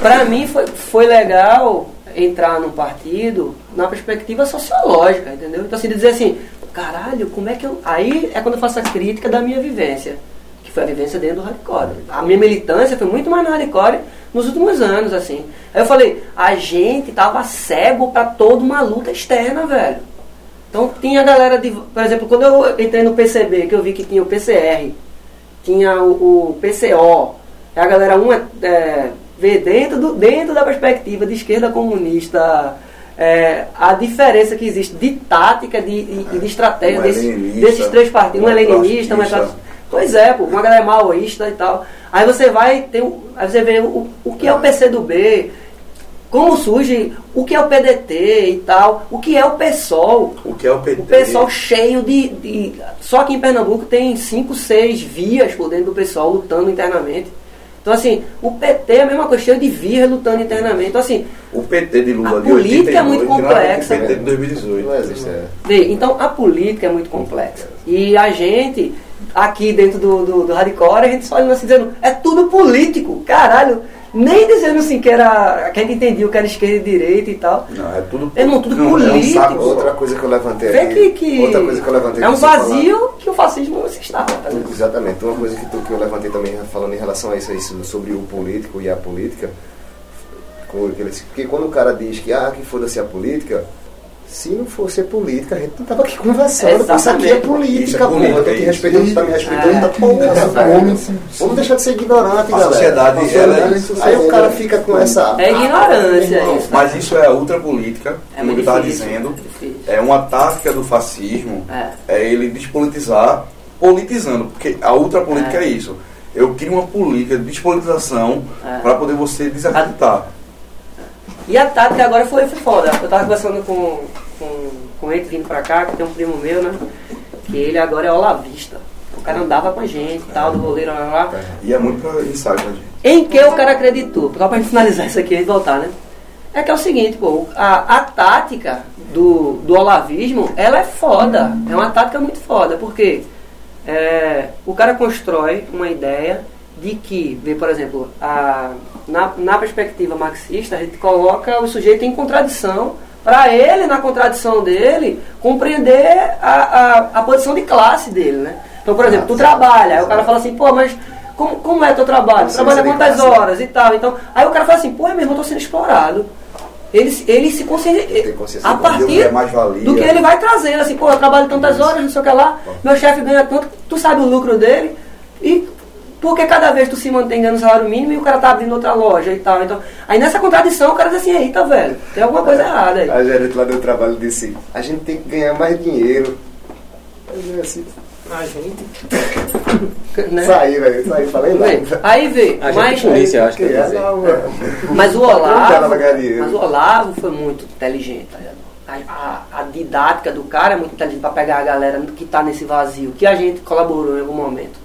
pra mim foi, foi legal entrar num partido na perspectiva sociológica, entendeu? Então assim, dizer assim, caralho, como é que eu. Aí é quando eu faço a crítica da minha vivência, que foi a vivência dentro do hardcore. A minha militância foi muito mais no hardcore nos últimos anos, assim. Aí eu falei, a gente tava cego pra toda uma luta externa, velho. Então tinha a galera de. Por exemplo, quando eu entrei no PCB, que eu vi que tinha o PCR, tinha o, o PCO, é a galera uma é, vê dentro, do, dentro da perspectiva de esquerda comunista é, a diferença que existe de tática de, e e de estratégia Um desse- leninista, desses três partidos. Um é leninista, um é trotskista. Pois é, pô, uma galera maoísta e tal. Aí você vai ter um- aí você vê o, o que é o PCdoB, como surge, o que é o PDT e tal, o que é o PSOL. o que é o PT? O pessoal cheio de, de- Só que em Pernambuco tem cinco, seis vias por dentro do pessoal lutando internamente. Então, assim, o PT é a mesma coisa, cheio de vias lutando internamente. Então, assim, O PT de Lula A de política é 89 muito complexa. O PT de 2018. Não existe, é. então a política é muito complexa. E a gente, aqui dentro do, do, do Hardcore, a gente só olha assim dizendo, é tudo político, caralho. Nem dizendo assim que era. que a gente entendia o que era esquerda e direita e tal. Não, é tudo, É não, tudo não, É um político. saco só. Outra coisa que eu levantei Vê aqui. que, que outra coisa que eu levantei é um você falar- vazio que o fascismo se está. Tá? Exatamente. Uma coisa que, tu, que eu levantei também falando em relação a isso, a isso sobre o político e a política. Porque quando o cara diz que, ah, que foda-se a política, se não fosse política, a gente não tava aqui conversando. Isso aqui é política, Isso é política, Eu tô te isso. respeitando, tu tá me respeitando, É. tá velho. Vamos deixar de ser ignorante, A galera. sociedade, A ela é sociedade- Aí o sociedade. cara fica com essa. É ignorância Ah, isso. Mas isso é a ultrapolítica, É como eu estava difícil, dizendo. difícil. É uma tática do fascismo, É. é, ele despolitizar, politizando, porque a ultrapolítica É. é. isso. Eu crio uma política de despolitização É. para poder você desacreditar. E a tática agora foi, foi foda. Eu tava conversando com, com, com ele vindo pra cá, que tem um primo meu, né? Que ele agora é olavista. O cara andava com a gente e tal, do goleiro lá, lá. E é muito ensaio pra gente. Em que o cara acreditou? Só pra gente finalizar isso aqui e voltar, né? É que é o seguinte, pô, a, a tática do, do olavismo, ela é foda. É uma tática muito foda, porque é, o cara constrói uma ideia de que, vê, por exemplo, a, na, na perspectiva marxista, a gente coloca o sujeito em contradição para ele, na contradição dele, compreender a, a, a posição de classe dele, né? Então, por exemplo, tu trabalha, aí o cara fala assim, pô, mas como, como é teu trabalho? Tu trabalha quantas horas e tal? Então, aí o cara fala assim, pô, meu irmão, eu tô sendo explorado. Ele, se- ele se consciência a partir é mais valia. do que ele vai trazendo, assim, pô, eu trabalho tantas horas, não sei o que lá, meu chefe ganha tanto, tu sabe o lucro dele, e porque cada vez tu se mantém ganhando salário mínimo e o cara tá abrindo outra loja e tal. Então, aí nessa contradição o cara diz assim, eita, velho, tem alguma coisa errada aí. A gerente lá do trabalho disse: a gente tem que ganhar mais dinheiro. Mas é assim, A gente. Né? saí, velho, saí, falei nada. Aí vê, A gente mas, polícia, eu acho que é, não, mano. mas o Olavo, mas o Olavo foi muito inteligente, tá ligado? A, a, a didática do cara é muito inteligente para pegar a galera que tá nesse vazio, que a gente colaborou em algum momento.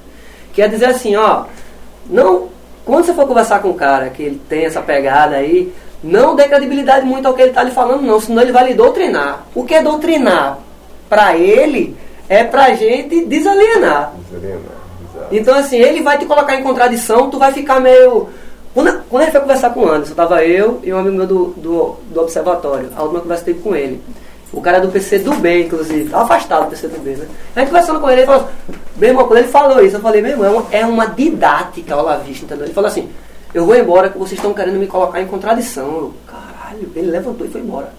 Que é dizer assim, ó, não, quando você for conversar com o cara que ele tem essa pegada aí, não dê credibilidade muito ao que ele tá lhe falando, não, senão ele vai lhe doutrinar. O que é doutrinar? Pra ele, é pra gente desalienar. Então, assim, ele vai te colocar em contradição, tu vai ficar meio. Quando, quando ele foi conversar com o Anderson, tava eu e um amigo meu do, do, do observatório, a última conversa que teve com ele. O cara do PC do B, inclusive, tava afastado do PC do B, né? A gente conversando com ele, ele falou, meu irmão, quando ele falou isso, eu falei, meu irmão, é uma, didática ao Lavista, entendeu? Ele falou assim, eu vou embora que vocês estão querendo me colocar em contradição. Eu, caralho, ele levantou e foi embora.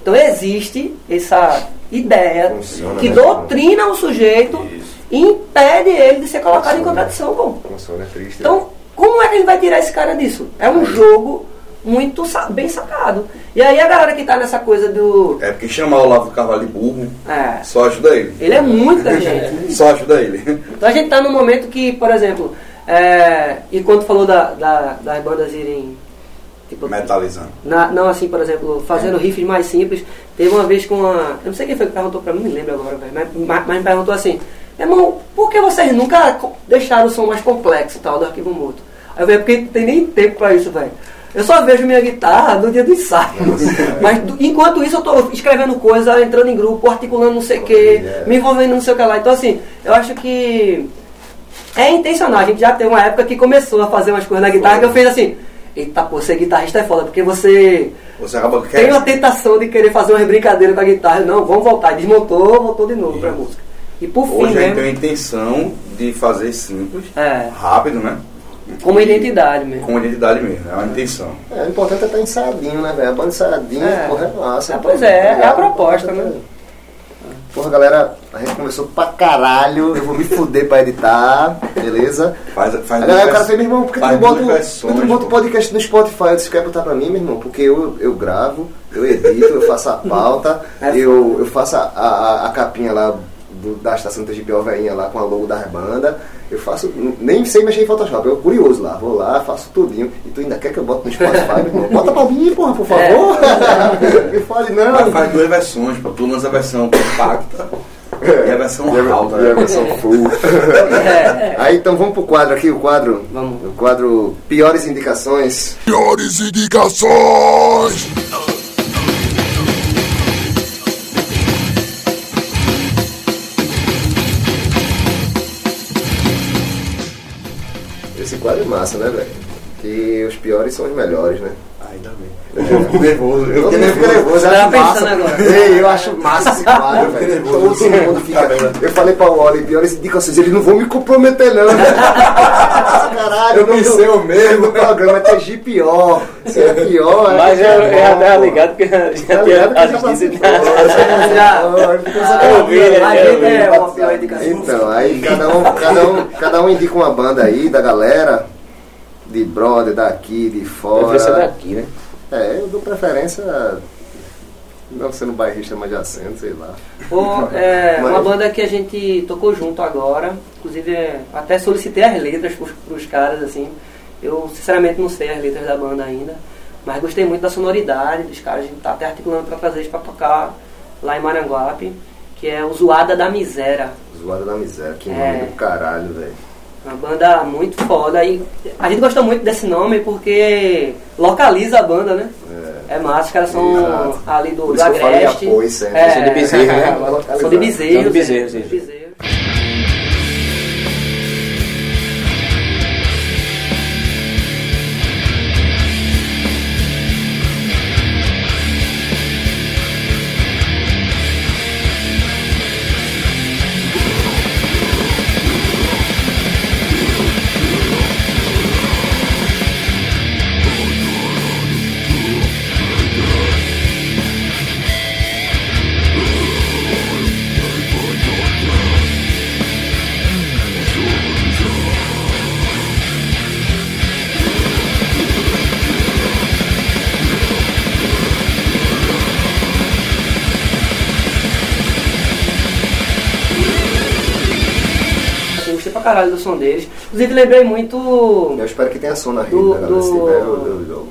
Então existe essa ideia Funciona, que né? doutrina o sujeito Isso. e impede ele de ser colocado em contradição, pô. Funciona, é triste. Então, como é que ele vai tirar esse cara disso? É um jogo muito bem sacado. E aí a galera que tá nessa coisa do. É porque chamar o Olavo Carvalho burro É, só ajuda ele. ele é muita gente. Só ajuda ele. Então a gente tá num momento que, por exemplo, é, e quando falou da, da- das bandas irem. Tipo, Metalizando. na- não, assim, por exemplo, fazendo riffs mais simples. Teve uma vez com uma. Eu não sei quem foi que perguntou pra mim, não me lembro agora, velho, mas, mas, mas me perguntou assim: Irmão, por que vocês nunca deixaram o som mais complexo tal do arquivo morto? Aí eu falei, porque não tem nem tempo pra isso, velho. Eu só vejo minha guitarra no dia do ensaio. Mas enquanto isso eu tô escrevendo coisa, entrando em grupo, articulando não sei o que, me envolvendo não sei o que lá. Então assim, eu acho que é intencional. A gente já tem uma época que começou a fazer umas coisas na guitarra que eu fiz assim, eita pô, ser guitarrista é foda, porque você Você tem uma tentação de querer fazer umas brincadeiras com a guitarra. Não, vamos voltar. Desmontou, voltou de novo pra música. E por fim, Hoje a gente tem a intenção de fazer simples, é, rápido, né? Como identidade mesmo. Com identidade mesmo, é uma intenção. É, o importante é estar ensaiadinho, né, velho? A banda ensaiadinha, É. porra, é massa. É, pô, pois é, é a proposta, né? Porra, galera, a gente começou pra caralho. Eu vou me fuder pra editar, beleza? Faz, faz Aí o cara fez, meu irmão, por que tu não bota, versões, tu não bota o podcast no Spotify? Eu disse, quer botar pra mim, meu irmão? Porque eu, eu gravo, eu edito, eu faço a pauta, É eu, eu faço a, a, a capinha lá do- da estação TGPO veinha lá com a logo da banda. Eu faço, nem sei mexer em Photoshop, eu curioso lá, vou lá, faço tudinho. E tu ainda quer que eu bote no Spotify, meu irmão? Bota pra mim, porra, por favor. Me fale não. Mas faz duas versões, pô. Tu lança a versão compacta e a versão E alta. e a né? versão full. É, Aí então vamos pro quadro aqui, o quadro. Vamos. O quadro Piores Indicações. Piores indicações. Esse quadro é massa, né, velho? Que os piores são os melhores, né? Ainda bem. Eu fico nervoso. Eu fiquei mundo fica nervoso. nervoso, eu pensando massa. agora. Ei, eu acho massa esse quadro, Eu velho. nervoso. Todo mundo fica. Tá? Eu falei pra Wally, piores indicações, eles não vão me comprometer, não. Caralho, Eu pensei o mesmo. O programa é TGPO. Se é pior, é Mas eu, eu já tava ligado que já Tá tinha já. Eu ouvi, né? a Eu gente é ouvi. uma pior indicação. Então, aí cada um, cada, um, cada um indica uma banda aí da galera, de brother, daqui, de Eu vi essa fora. daqui, né? É, eu dou preferência não sendo bairrista, mas de acento, sei lá. Pô, é Mas- uma banda que a gente tocou junto agora. Inclusive, é, até solicitei as letras pros, pros caras, assim. Eu, sinceramente, não sei as letras da banda ainda. Mas gostei muito da sonoridade dos caras. A gente tá até articulando pra trazer eles pra tocar lá em Maranguape. Que é o Zoada da Miséria. Zoada da miséria, que É. nome do caralho, velho. Uma banda muito foda. E a gente gosta muito desse nome porque localiza a banda, né? É, massa, os caras são Exato. ali do, Por do Agreste. apoio sempre. É, São de Bezerro, né? São de Bezerro. São de Bezerro, caralho do som deles. Inclusive lembrei muito Eu espero que tenha som na rede, Do- né, do- eu jogo.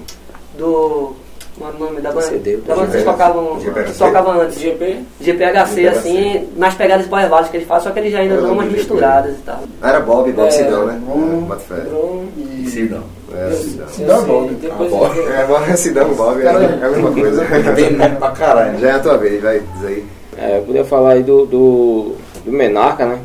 do. Qual é o nome da banda? CD, da banda que vocês GPHC. tocavam, que tocavam antes. GP? GPHC, GPHC. assim, nas pegadas pós que eles fazem, só que eles já ainda dão umas do misturadas e tal. Era Bob, Bob É, Sidão, né? É. Bron e... Sidão. É, Sidão. Eu sei, Bob. Bob. É, Bob, Sidão, Bob, é, é a mesma coisa. Tem nome pra caralho. Já é a tua vez, vai, diz aí. É, eu podia falar aí do, do, do Menarca, né?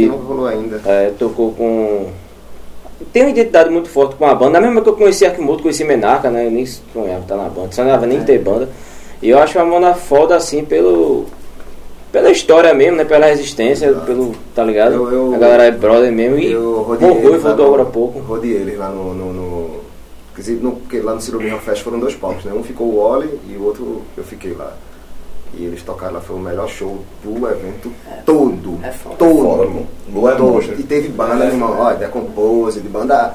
Que não rolou ainda. É, tocou com. Tem uma identidade muito forte com a banda. Na mesma que eu conheci Akimoto, conheci Menarca, né? Eu nem sonhava estar na banda, sonhava É. nem ter banda. E eu acho a Mona foda assim pelo. Pela história mesmo, né? Pela resistência, pelo. Tá ligado? Eu- eu- a galera é brother mesmo. E Eu o rodei Rui eles lá voltou agora há pouco. Rodei eles lá no. no, no dizer, no- lá no Cirurgião Fest foram dois palcos, né? Um ficou o Oli e o outro eu fiquei lá. E eles tocaram lá, foi o melhor show do evento todo. é foda. todo. Foda, pô. Lua é todo. E teve banda, É, irmão, ó, Decompose, de banda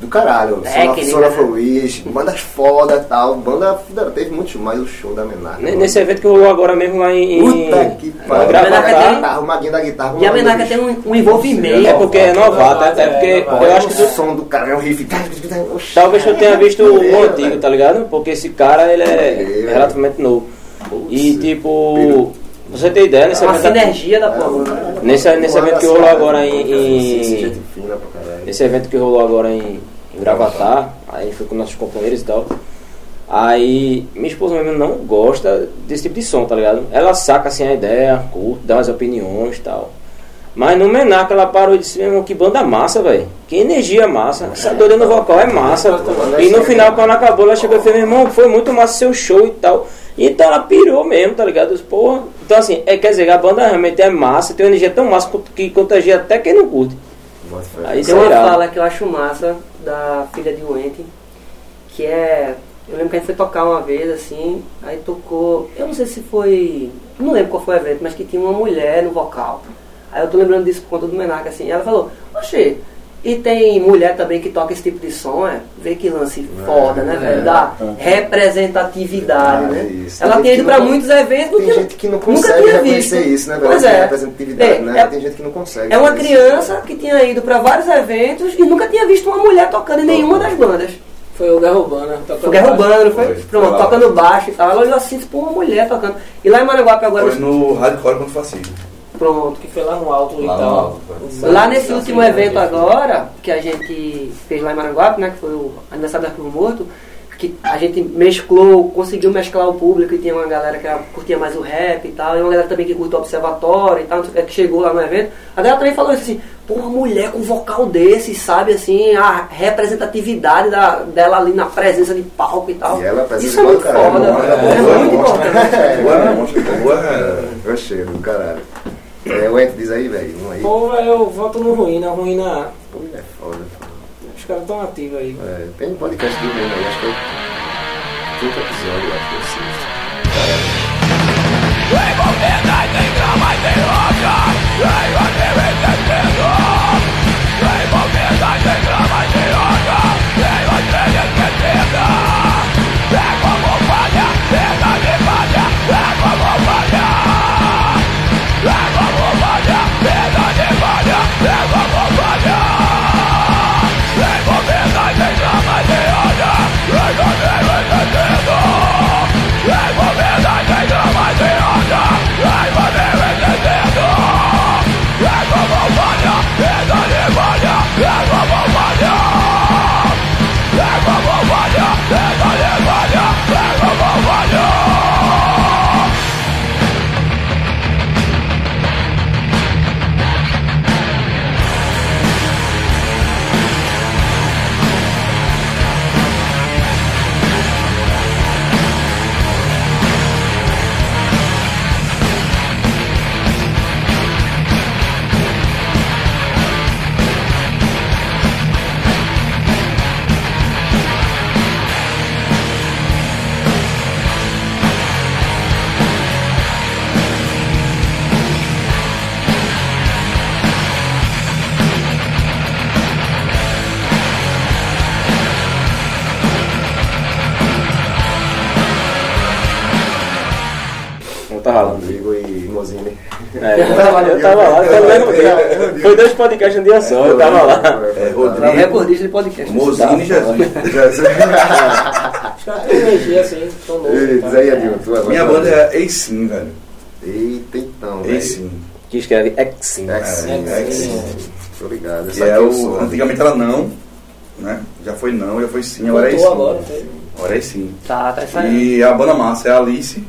do caralho. Sola né? for Wish, bandas foda e tal. Banda, teve muito mais o show da Menarca. Ne- Nesse evento que rolou agora mesmo lá em. Puta que pariu. O maguinho da guitarra. E a bicho. tem um, um envolvimento. É porque é novato, até É, porque eu acho que o som do cara é um riff. Talvez tu tenha visto o É, antigo, tá ligado? Porque esse cara ele é É, relativamente novo. E tipo, você tem ideia nesse É evento. sinergia da porra. Nesse, nesse evento que rolou agora em. Nesse evento que rolou agora em, em Gravatar, aí foi com nossos companheiros e tal. Aí minha esposa mesmo não gosta desse tipo de som, tá ligado? Ela saca assim a ideia, curte, dá umas opiniões e tal. Mas no Menaca ela parou e disse mesmo que banda massa, velho. Que energia massa. Essa doida no vocal é massa. E no final, quando acabou, ela chegou e fez, meu irmão, foi muito massa seu show e tal. Então ela pirou mesmo, tá ligado? Disse, Porra. Então assim, é, quer dizer, a banda realmente é massa, tem uma energia tão massa que contagia até quem não curte. Aí Tem uma fala que eu acho massa da filha de Wente, que é. Eu lembro que a gente foi tocar uma vez assim, aí tocou. Eu não sei se foi. Não lembro qual foi o evento, mas que tinha uma mulher no vocal. Aí eu tô lembrando disso por conta do Menaca, assim. Ela falou, oxê, e tem mulher também que toca esse tipo de som, é? Vê que lance foda, né, velho? Da representatividade, né? isso. Ela Tem tinha gente ido não- muitos eventos Tem que gente que não nunca consegue tinha reconhecer visto. isso, né, velho? Pois é. representatividade, É, né? é- Tem gente que não consegue. é uma criança que tinha ido pra vários eventos e nunca tinha visto uma mulher tocando em nenhuma das bandas. Foi o Guerra Urbana. tocando Foi Guerra baixo. Urbana, foi? Foi, Pronto, foi tocando baixo e tal. Ela olhou assim, tipo, uma mulher tocando. E lá em Maranguape agora, Foi no Hardcore contra o Fascismo. Pronto. Que foi lá no alto e Lá no tal. alto. Lá nesse último evento agora, que a gente fez lá em Maranguape, né, que foi o aniversário do Arquivo Morto, que a gente mesclou, conseguiu mesclar o público e tinha uma galera que era- curtia mais o rap e tal, e uma galera também que curte o observatório e tal, que, chegou lá no evento. A galera também falou assim, pô, uma mulher com vocal desse, sabe, assim, a representatividade da, dela ali na presença de palco e tal. E ela Isso é muito caralho, foda, ela é, é muito monstra. importante. Lua é monstro, Lua é... Eu cheiro do caralho. É, o Ent diz aí, velho. Um aí. Pô, velho, eu voto no Ruína. Ruína, É foda. os caras tão ativos aí. É, tem um podcast do mesmo aí, acho que é o quinto episódio, acho que é o sexto. Não tava, eu tava lá, eu lembro. Foi dois podcasts um dia só, eu tava lá. É, é Rodrigo, recordista de podcast. Mozinho e Jesus. Os caras têm energia assim, loucos. Ei, tá? Minha banda é Eisim, velho. Eita, então, velho. Eisim. Que escreve Exim. É sim, É, é sim. sim. Tô ligado. Que Essa é eu o. sou. Antigamente era não, né? Já foi não, já foi sim, agora é Voltou sim. agora, é sim. Tá, tá saindo. E a banda massa é Alice,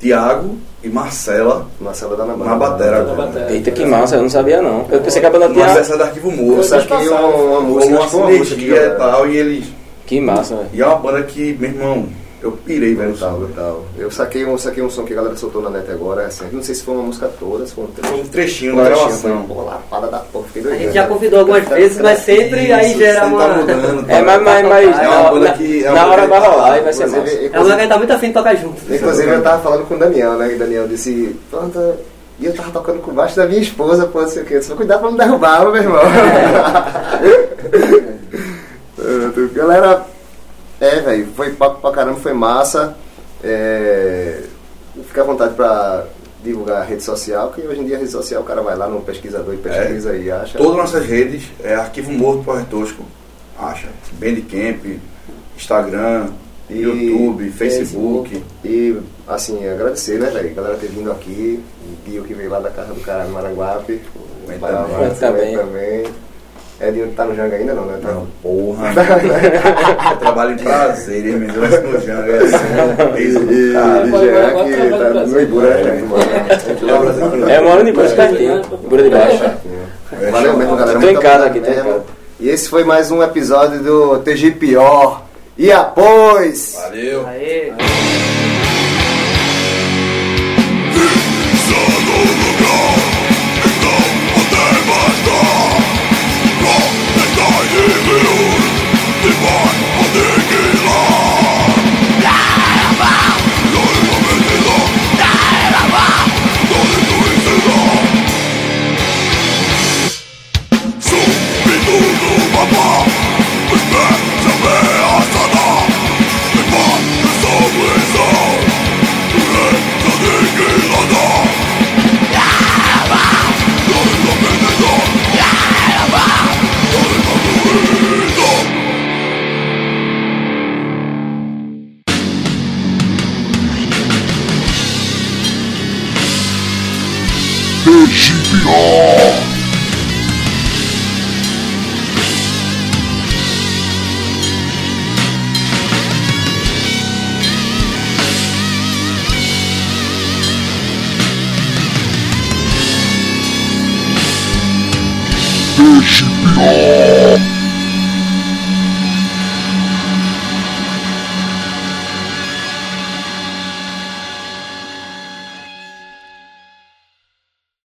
Tiago e Marcela Marcela da Nabana. na batera. Da batera. Eita, que massa, eu não sabia não. Eu pensei que a banda Mas tinha. essa é do Arquivo Eu Morto. saquei uma, uma música, Uma uma que sinergia e eu- tal, e eles. Que massa, velho. E é uma banda que, meu irmão, eu pirei vendo o Brutal, som. brutal. Eu saquei um, saquei um som que a galera soltou na net agora, assim, não sei se foi uma música toda, se foi um um trechinho Um da trechinho, gravação. foi, Pô, lapada da porra, fiquei A doido. gente já convidou algumas vezes, mas sempre aí Isso, gera sempre uma. Tá mudando, tá? É, mas, mas, mas É uma na, banda que- é na hora banda vai rolar e vai ser massa. É uma inclusive, que tá muito afim de tocar junto. inclusive eu tava falando com o Daniel, né? E o Daniel disse, pronto, e eu tava tocando com baixo da minha esposa, pô, não sei o que. Eu disse, cuidado pra não derrubar, meu irmão. Pronto, Galera, é, velho, foi papo pra caramba, foi massa. É, fica à vontade pra divulgar a rede social, porque hoje em dia a rede social o cara vai lá no pesquisador e pesquisa e acha. Todas nossas redes é Arquivo Morto Power Tosco. Acha. Bandcamp, Instagram, E- YouTube, Facebook. E, assim, agradecer, né, velho? Galera ter vindo aqui. O Pio que veio lá da casa do cara no Maranguape. O Pará, também. também. Também. Edinho tá no Janga ainda, não, né? Tá- Não, porra. Eu trabalho em prazer, hein, mas eu acho no Janga é assim, peso do E, cara. e Agora- Jean agora que tá no no Ibura, né? mano? É, moro de baixo, pertinho. Ibura de baixo. Valeu mesmo, galera. Tô em Muito casa obrigado aqui, tô em mesmo. casa. E esse foi mais um episódio do TG Pior. E após! Valeu. Aê. Egipió. Champion!